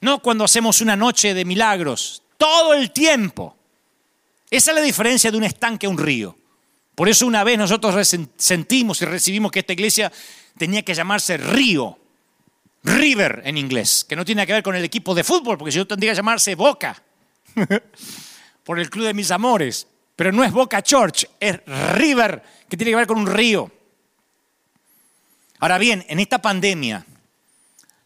no cuando hacemos una noche de milagros, todo el tiempo. Esa es la diferencia de un estanque a un río. Por eso una vez nosotros sentimos y recibimos que esta iglesia tenía que llamarse Río, River en inglés, que no tiene que ver con el equipo de fútbol, porque si no tendría que llamarse Boca, por el club de mis amores. Pero no es Boca Church, es River, que tiene que ver con un río. Ahora bien, en esta pandemia,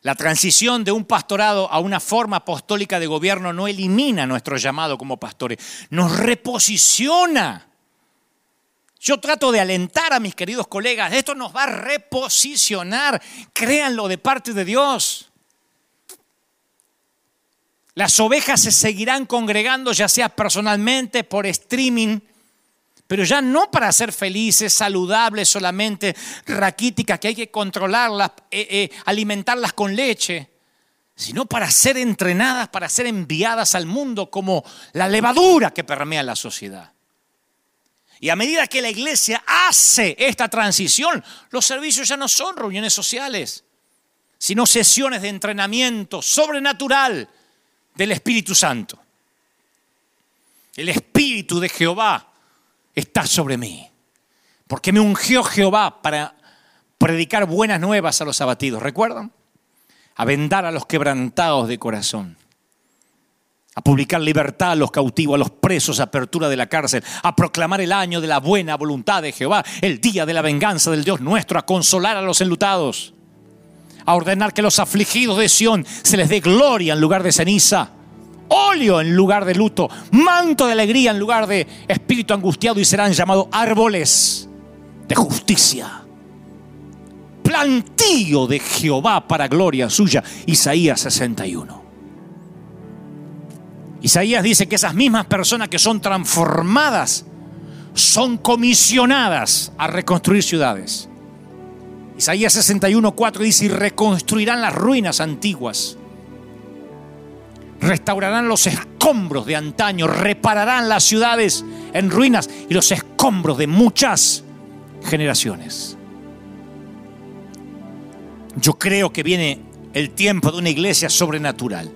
la transición de un pastorado a una forma apostólica de gobierno no elimina nuestro llamado como pastores, nos reposiciona yo trato de alentar a mis queridos colegas, esto nos va a reposicionar, créanlo de parte de Dios. Las ovejas se seguirán congregando, ya sea personalmente, por streaming, pero ya no para ser felices, saludables solamente, raquíticas, que hay que controlarlas, eh, eh, alimentarlas con leche, sino para ser entrenadas, para ser enviadas al mundo como la levadura que permea la sociedad. Y a medida que la iglesia hace esta transición, los servicios ya no son reuniones sociales, sino sesiones de entrenamiento sobrenatural del Espíritu Santo. El Espíritu de Jehová está sobre mí, porque me ungió Jehová para predicar buenas nuevas a los abatidos. ¿Recuerdan? A vendar a los quebrantados de corazón a publicar libertad a los cautivos, a los presos, apertura de la cárcel, a proclamar el año de la buena voluntad de Jehová, el día de la venganza del Dios nuestro, a consolar a los enlutados, a ordenar que los afligidos de Sión se les dé gloria en lugar de ceniza, óleo en lugar de luto, manto de alegría en lugar de espíritu angustiado y serán llamados árboles de justicia. Plantío de Jehová para gloria suya. Isaías 61. Isaías dice que esas mismas personas que son transformadas son comisionadas a reconstruir ciudades. Isaías 61.4 dice, y reconstruirán las ruinas antiguas, restaurarán los escombros de antaño, repararán las ciudades en ruinas y los escombros de muchas generaciones. Yo creo que viene el tiempo de una iglesia sobrenatural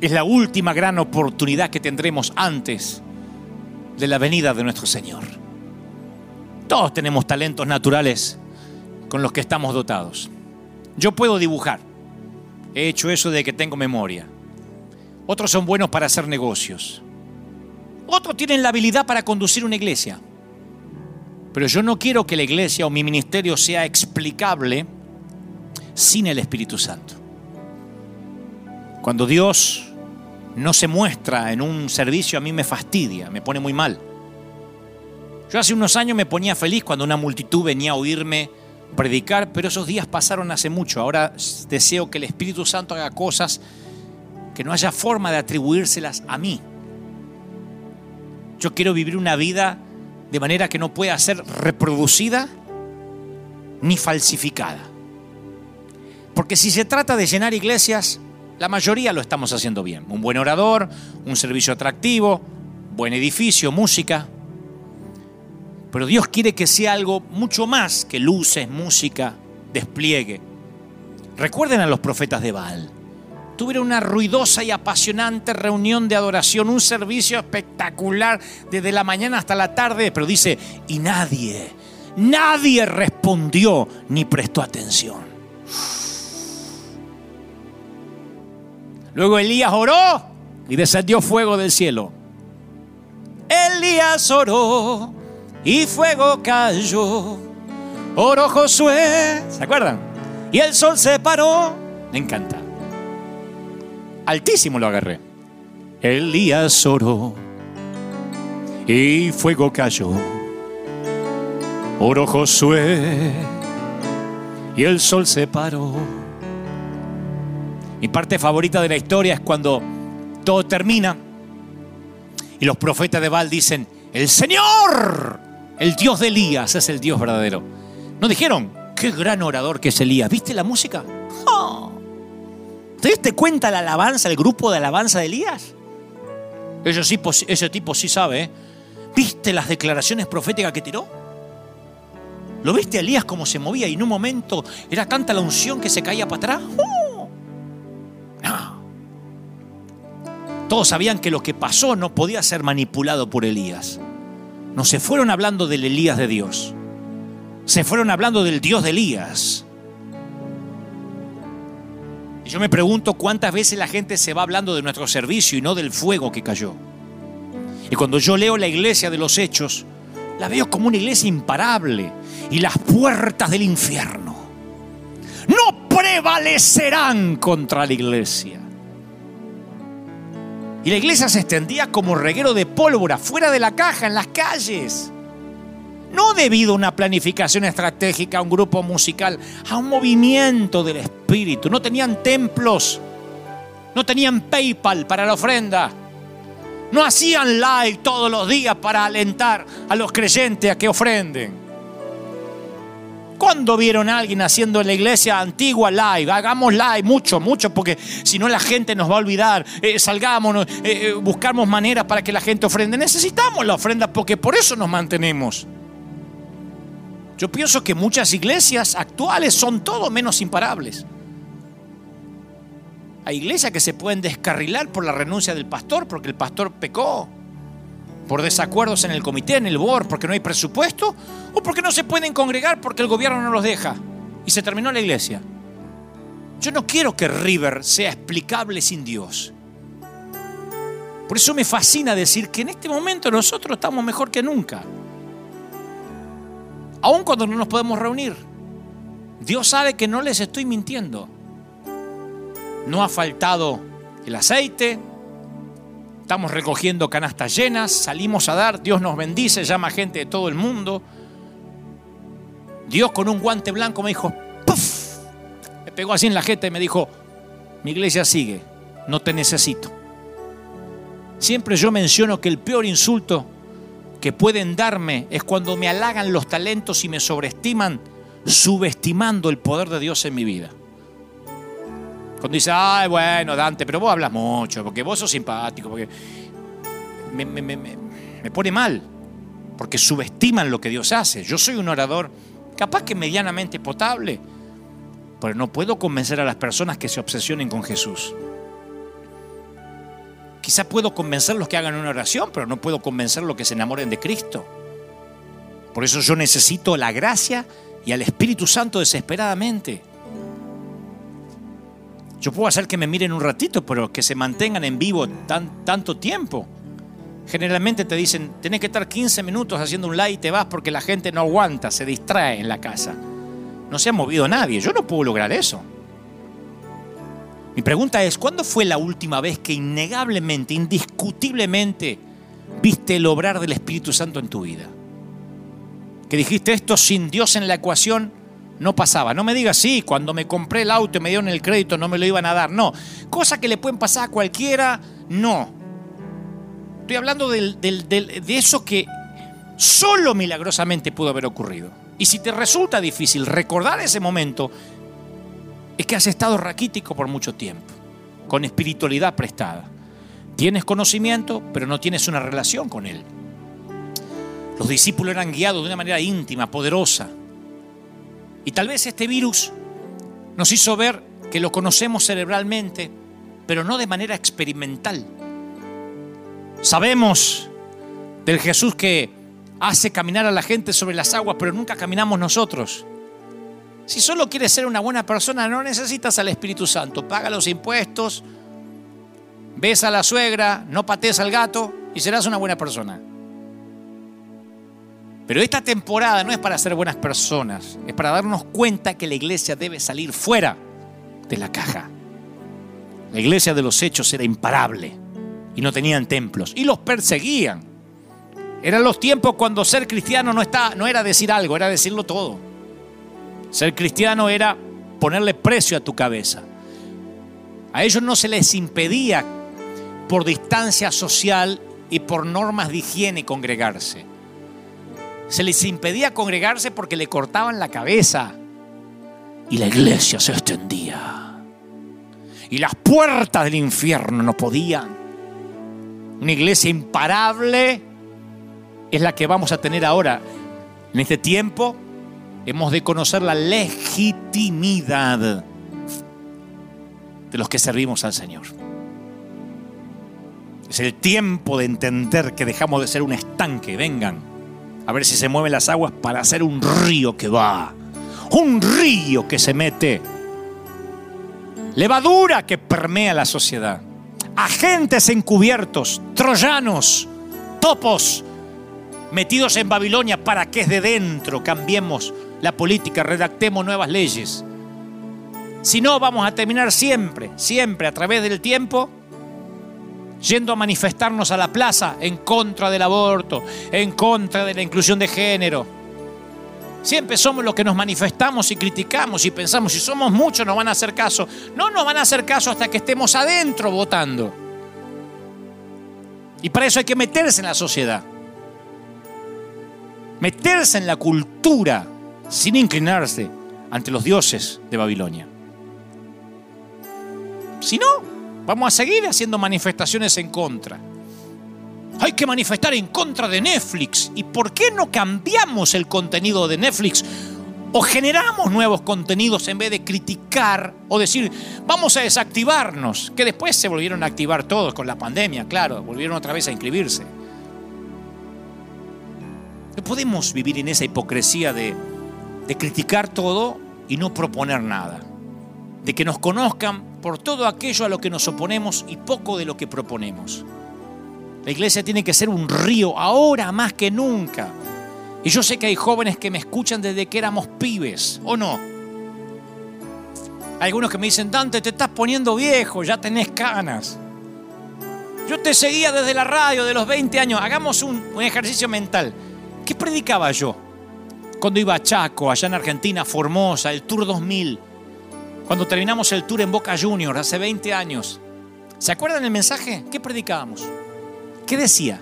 es la última gran oportunidad que tendremos antes de la venida de nuestro Señor. Todos tenemos talentos naturales con los que estamos dotados. Yo puedo dibujar. He hecho eso de que tengo memoria. Otros son buenos para hacer negocios. Otros tienen la habilidad para conducir una iglesia. Pero yo no quiero que la iglesia o mi ministerio sea explicable sin el Espíritu Santo. Cuando Dios no se muestra en un servicio a mí me fastidia, me pone muy mal. Yo hace unos años me ponía feliz cuando una multitud venía a oírme predicar, pero esos días pasaron hace mucho. Ahora deseo que el Espíritu Santo haga cosas que no haya forma de atribuírselas a mí. Yo quiero vivir una vida de manera que no pueda ser reproducida ni falsificada. Porque si se trata de llenar iglesias, la mayoría lo estamos haciendo bien. Un buen orador, un servicio atractivo, buen edificio, música. Pero Dios quiere que sea algo mucho más que luces, música, despliegue. Recuerden a los profetas de Baal tuvieron una ruidosa y apasionante reunión de adoración, un servicio espectacular desde la mañana hasta la tarde, pero dice, y nadie, nadie respondió ni prestó atención. Luego Elías oró y descendió fuego del cielo. Elías oró y fuego cayó. Oró Josué, ¿se acuerdan? Y el sol se paró. Me encanta altísimo lo agarré. Elías oró y fuego cayó. Oró Josué y el sol se paró. Mi parte favorita de la historia es cuando todo termina y los profetas de Baal dicen, el Señor, el Dios de Elías, es el Dios verdadero. No dijeron, qué gran orador que es Elías. ¿Viste la música? ¿Te diste cuenta la alabanza, el grupo de alabanza de Elías? Ese tipo, ese tipo sí sabe. ¿eh? ¿Viste las declaraciones proféticas que tiró? ¿Lo viste a Elías cómo se movía y en un momento era tanta la unción que se caía para atrás? ¡Oh! Todos sabían que lo que pasó no podía ser manipulado por Elías. No se fueron hablando del Elías de Dios. Se fueron hablando del Dios de Elías. Y yo me pregunto cuántas veces la gente se va hablando de nuestro servicio y no del fuego que cayó. Y cuando yo leo la iglesia de los hechos, la veo como una iglesia imparable y las puertas del infierno no prevalecerán contra la iglesia. Y la iglesia se extendía como reguero de pólvora fuera de la caja, en las calles no debido a una planificación estratégica, a un grupo musical, a un movimiento del Espíritu. No tenían templos, no tenían PayPal para la ofrenda, no hacían live todos los días para alentar a los creyentes a que ofrenden. ¿Cuándo vieron a alguien haciendo en la iglesia antigua live? Hagamos live, mucho, mucho, porque si no la gente nos va a olvidar. Eh, salgamos, eh, eh, buscamos maneras para que la gente ofrende. Necesitamos la ofrenda porque por eso nos mantenemos. Yo pienso que muchas iglesias actuales son todo menos imparables. Hay iglesias que se pueden descarrilar por la renuncia del pastor porque el pastor pecó, por desacuerdos en el comité, en el board, porque no hay presupuesto, o porque no se pueden congregar porque el gobierno no los deja y se terminó la iglesia. Yo no quiero que River sea explicable sin Dios. Por eso me fascina decir que en este momento nosotros estamos mejor que nunca aun cuando no nos podemos reunir. Dios sabe que no les estoy mintiendo. No ha faltado el aceite, estamos recogiendo canastas llenas, salimos a dar, Dios nos bendice, llama gente de todo el mundo. Dios con un guante blanco me dijo, ¡puf! Me pegó así en la jeta y me dijo, mi iglesia sigue, no te necesito. Siempre yo menciono que el peor insulto que pueden darme es cuando me halagan los talentos y me sobreestiman, subestimando el poder de Dios en mi vida. Cuando dice, ay, bueno, Dante, pero vos hablas mucho, porque vos sos simpático, porque me, me pone mal, porque subestiman lo que Dios hace. Yo soy un orador capaz que medianamente potable, pero no puedo convencer a las personas que se obsesionen con Jesús. Quizá puedo convencerlos que hagan una oración, pero no puedo convencerlos que se enamoren de Cristo. Por eso yo necesito la gracia y al Espíritu Santo desesperadamente. Yo puedo hacer que me miren un ratito, pero que se mantengan en vivo tan, tanto tiempo. Generalmente te dicen, tenés que estar 15 minutos haciendo un live y te vas porque la gente no aguanta, se distrae en la casa. No se ha movido nadie, yo no puedo lograr eso. Mi pregunta es, ¿cuándo fue la última vez que innegablemente, indiscutiblemente, viste el obrar del Espíritu Santo en tu vida? Que dijiste esto sin Dios en la ecuación no pasaba. No me digas, sí, cuando me compré el auto y me dieron el crédito no me lo iban a dar. No, cosas que le pueden pasar a cualquiera, no. Estoy hablando de eso que solo milagrosamente pudo haber ocurrido. Y si te resulta difícil recordar ese momento, es que has estado raquítico por mucho tiempo, con espiritualidad prestada. Tienes conocimiento, pero no tienes una relación con Él. Los discípulos eran guiados de una manera íntima, poderosa. Y tal vez este virus nos hizo ver que lo conocemos cerebralmente, pero no de manera experimental. Sabemos del Jesús que hace caminar a la gente sobre las aguas, pero nunca caminamos nosotros. Si solo quieres ser una buena persona, no necesitas al Espíritu Santo. Paga los impuestos, ves a la suegra, no patees al gato y serás una buena persona. Pero esta temporada no es para ser buenas personas, es para darnos cuenta que la iglesia debe salir fuera de la caja. La iglesia de los hechos era imparable y no tenían templos y los perseguían. Eran los tiempos cuando ser cristiano no, está, no era decir algo, era decirlo todo. Ser cristiano era ponerle precio a tu cabeza. A ellos no se les impedía por distancia social y por normas de higiene congregarse. Se les impedía congregarse porque le cortaban la cabeza y la iglesia se extendía. Y las puertas del infierno no podían. Una iglesia imparable es la que vamos a tener ahora en este tiempo hemos de conocer la legitimidad de los que servimos al Señor. Es el tiempo de entender que dejamos de ser un estanque. Vengan a ver si se mueven las aguas para hacer un río que va. Un río que se mete. Levadura que permea la sociedad. Agentes encubiertos, troyanos, topos metidos en Babilonia para que es de dentro cambiemos la política, redactemos nuevas leyes. Si no, vamos a terminar siempre, siempre a través del tiempo, yendo a manifestarnos a la plaza en contra del aborto, en contra de la inclusión de género. Siempre somos los que nos manifestamos y criticamos y pensamos, si somos muchos nos van a hacer caso. No nos van a hacer caso hasta que estemos adentro votando. Y para eso hay que meterse en la sociedad. Meterse en la cultura sin inclinarse ante los dioses de Babilonia. Si no, vamos a seguir haciendo manifestaciones en contra. Hay que manifestar en contra de Netflix. ¿Y por qué no cambiamos el contenido de Netflix? O generamos nuevos contenidos en vez de criticar o decir, vamos a desactivarnos, que después se volvieron a activar todos con la pandemia, claro, volvieron otra vez a inscribirse. No podemos vivir en esa hipocresía de, de criticar todo y no proponer nada, de que nos conozcan por todo aquello a lo que nos oponemos y poco de lo que proponemos. La iglesia tiene que ser un río ahora más que nunca. Y yo sé que hay jóvenes que me escuchan desde que éramos pibes, ¿o no? Hay algunos que me dicen, Dante, te estás poniendo viejo, ya tenés canas. Yo te seguía desde la radio de los 20 años. Hagamos un, un ejercicio mental. ¿Qué predicaba yo? cuando iba a Chaco, allá en Argentina, Formosa, el Tour 2000, cuando terminamos el tour en Boca Juniors hace 20 años. ¿Se acuerdan el mensaje? ¿Qué predicábamos? ¿Qué decía?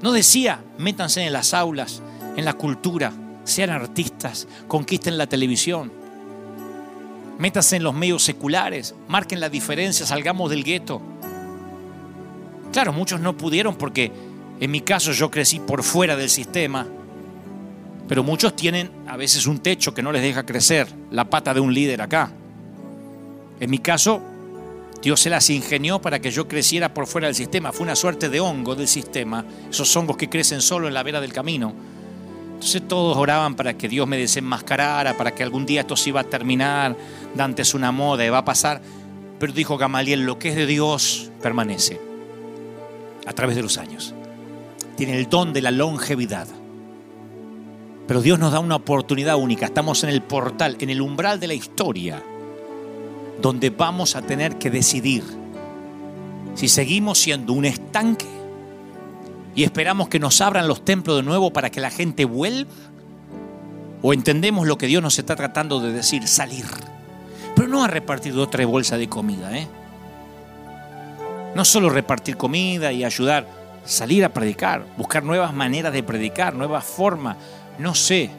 No decía, métanse en las aulas, en la cultura, sean artistas, conquisten la televisión, métanse en los medios seculares, marquen la diferencia, salgamos del gueto. Claro, muchos no pudieron porque en mi caso yo crecí por fuera del sistema pero muchos tienen a veces un techo que no les deja crecer, la pata de un líder acá. En mi caso, Dios se las ingenió para que yo creciera por fuera del sistema. Fue una suerte de hongo del sistema, esos hongos que crecen solo en la vera del camino. Entonces todos oraban para que Dios me desenmascarara, para que algún día esto se iba a terminar, Dante es una moda y va a pasar. Pero dijo Gamaliel, lo que es de Dios permanece. a través de los años. Tiene el don de la longevidad. Pero Dios nos da una oportunidad única. Estamos en el portal, en el umbral de la historia, donde vamos a tener que decidir si seguimos siendo un estanque y esperamos que nos abran los templos de nuevo para que la gente vuelva, o entendemos lo que Dios nos está tratando de decir, salir. Pero no a repartir otra bolsa de comida, ¿eh? No solo repartir comida y ayudar, salir a predicar, buscar nuevas maneras de predicar, nuevas formas. No sé,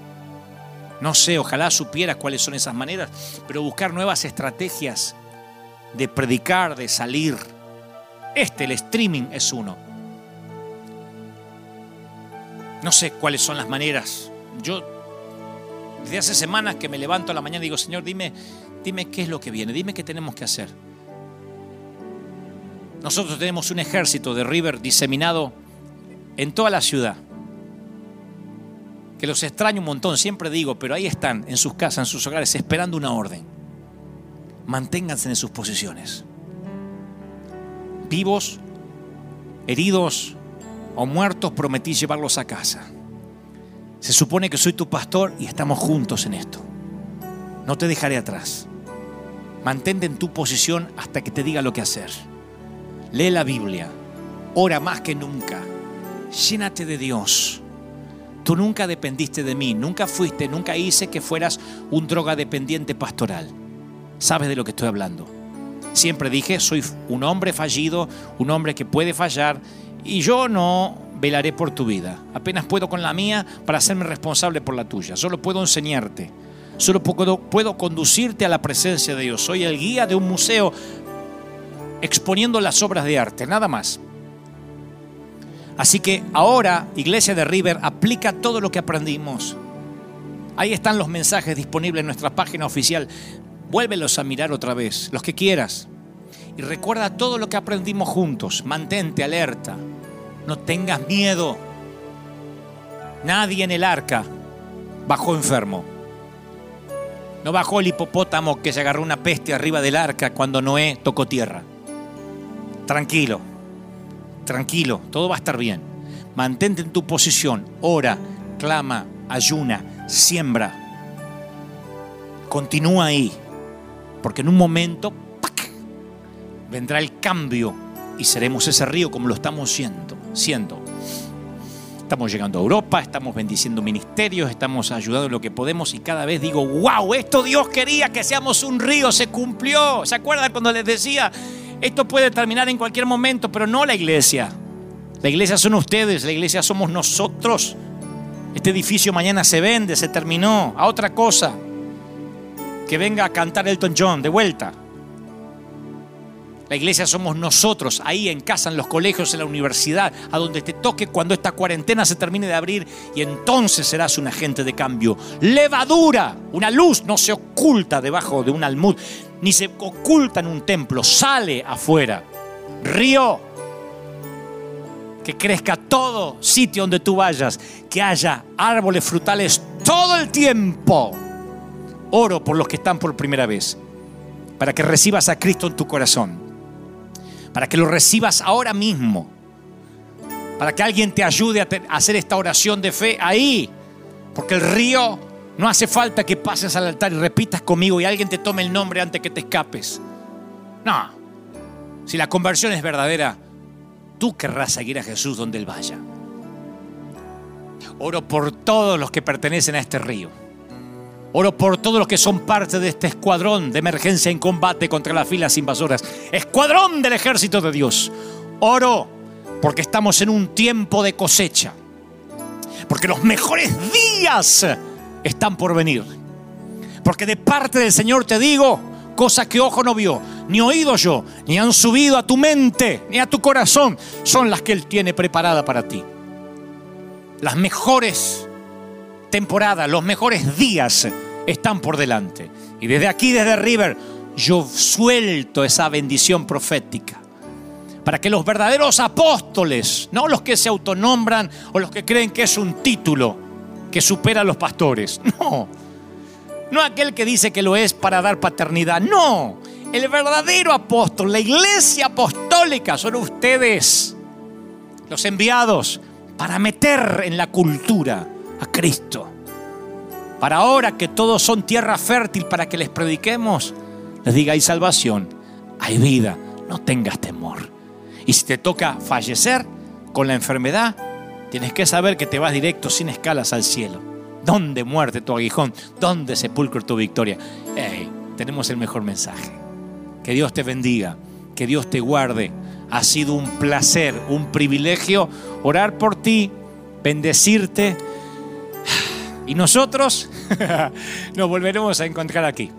no sé, ojalá supieras cuáles son esas maneras, pero buscar nuevas estrategias de predicar, de salir. Este, el streaming, es uno. No sé cuáles son las maneras. Yo desde hace semanas que me levanto a la mañana y digo, Señor, dime, dime qué es lo que viene, dime qué tenemos que hacer. Nosotros tenemos un ejército de River diseminado en toda la ciudad. Que los extraño un montón, siempre digo, pero ahí están, en sus casas, en sus hogares, esperando una orden. Manténganse en sus posiciones. Vivos, heridos o muertos, prometí llevarlos a casa. Se supone que soy tu pastor y estamos juntos en esto. No te dejaré atrás. Mantente en tu posición hasta que te diga lo que hacer. Lee la Biblia, ora más que nunca, llénate de Dios. Tú nunca dependiste de mí, nunca fuiste, nunca hice que fueras un drogadependiente pastoral. ¿Sabes de lo que estoy hablando? Siempre dije, soy un hombre fallido, un hombre que puede fallar, y yo no velaré por tu vida. Apenas puedo con la mía para hacerme responsable por la tuya. Solo puedo enseñarte. Solo puedo, puedo conducirte a la presencia de Dios. Soy el guía de un museo, exponiendo las obras de arte, nada más. Así que ahora, Iglesia de River, aplica todo lo que aprendimos. Ahí están los mensajes disponibles en nuestra página oficial. Vuélvelos a mirar otra vez, los que quieras. Y recuerda todo lo que aprendimos juntos. Mantente alerta. No tengas miedo. Nadie en el arca bajó enfermo. No bajó el hipopótamo que se agarró una peste arriba del arca cuando Noé tocó tierra. Tranquilo, tranquilo, todo va a estar bien. Mantente en tu posición, ora, clama, ayuna, siembra. Continúa ahí, porque en un momento vendrá el cambio y seremos ese río como lo estamos siendo, siendo. Estamos llegando a Europa, estamos bendiciendo ministerios, estamos ayudando en lo que podemos y cada vez digo, wow, esto Dios quería que seamos un río, se cumplió. ¿Se acuerdan cuando les decía, esto puede terminar en cualquier momento, pero no la iglesia. La iglesia son ustedes, la iglesia somos nosotros. Este edificio mañana se vende, se terminó, a otra cosa. Que venga a cantar Elton John de vuelta. La iglesia somos nosotros, ahí en casa, en los colegios, en la universidad, a donde te toque cuando esta cuarentena se termine de abrir y entonces serás un agente de cambio. Levadura, una luz no se oculta debajo de un almud ni se oculta en un templo, sale afuera. Río, que crezca todo sitio donde tú vayas, que haya árboles frutales todo el tiempo. Oro por los que están por primera vez, para que recibas a Cristo en tu corazón, para que lo recibas ahora mismo, para que alguien te ayude a hacer esta oración de fe ahí, porque el río no hace falta que pases al altar y repitas conmigo y alguien te tome el nombre antes que te escapes. No. Si la conversión es verdadera, tú querrás seguir a Jesús donde Él vaya. Oro por todos los que pertenecen a este río. Oro por todos los que son parte de este escuadrón de emergencia en combate contra las filas invasoras. Escuadrón del ejército de Dios. Oro porque estamos en un tiempo de cosecha. Porque los mejores días están por venir. Porque de parte del Señor te digo cosas que ojo no vio, ni oído yo, ni han subido a tu mente, ni a tu corazón, son las que Él tiene preparada para ti. Las mejores temporadas, los mejores días están por delante. Y desde aquí, desde River, yo suelto esa bendición profética para que los verdaderos apóstoles, no los que se autonombran o los que creen que es un título, que supera a los pastores. No. No aquel que dice que lo es para dar paternidad. No. El verdadero apóstol, la iglesia apostólica son ustedes. los enviados para meter en la cultura a Cristo. Para ahora que todos son tierra fértil para que les prediquemos, les diga hay salvación, hay vida, no tengas temor. Y si te toca fallecer con la enfermedad, tienes que saber que te vas directo sin escalas al cielo. ¿Dónde muerte tu aguijón? ¿Dónde sepulcro tu victoria? Hey, tenemos el mejor mensaje. Que Dios te bendiga, que Dios te guarde. Ha sido un placer, un privilegio orar por ti, bendecirte. Y nosotros nos volveremos a encontrar aquí.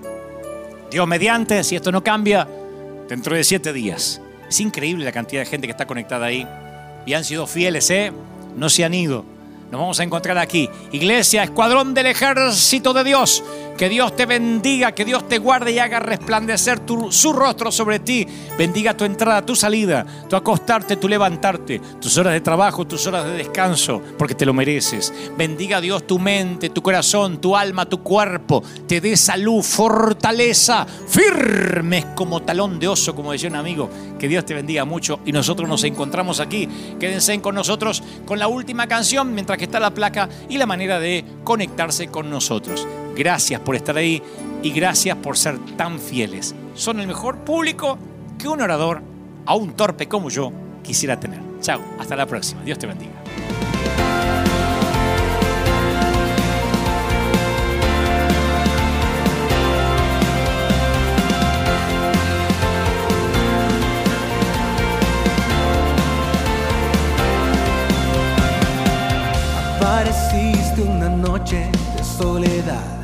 Dios mediante, si esto no cambia, dentro de siete días. Es increíble la cantidad de gente que está conectada ahí. Y han sido fieles, ¿eh? No se han ido. Nos vamos a encontrar aquí. Iglesia, escuadrón del ejército de Dios. Que Dios te bendiga, que Dios te guarde y haga resplandecer su rostro sobre ti. Bendiga tu entrada, tu salida, tu acostarte, tu levantarte, tus horas de trabajo, tus horas de descanso, porque te lo mereces. Bendiga Dios tu mente, tu corazón, tu alma, tu cuerpo. Te dé salud, fortaleza, firmes como talón de oso, como decía un amigo. Que Dios te bendiga mucho y nosotros nos encontramos aquí. Quédense con nosotros con la última canción mientras que está la placa y la manera de conectarse con nosotros. Gracias por estar ahí y gracias por ser tan fieles. Son el mejor público que un orador, a un torpe como yo, quisiera tener. Chao, hasta la próxima. Dios te bendiga. Apareciste una noche de soledad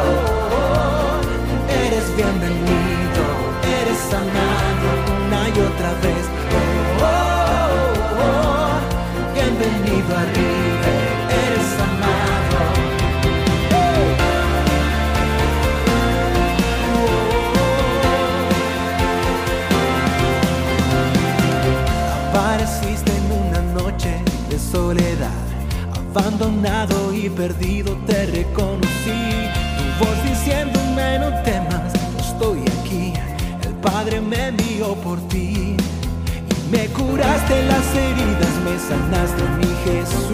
bienvenido, eres sanado una y otra vez. Oh, oh, oh, bienvenido arriba, eres sanado. Apareciste en una noche de soledad, abandonado y perdido heridas, me sanaste mi Jesús.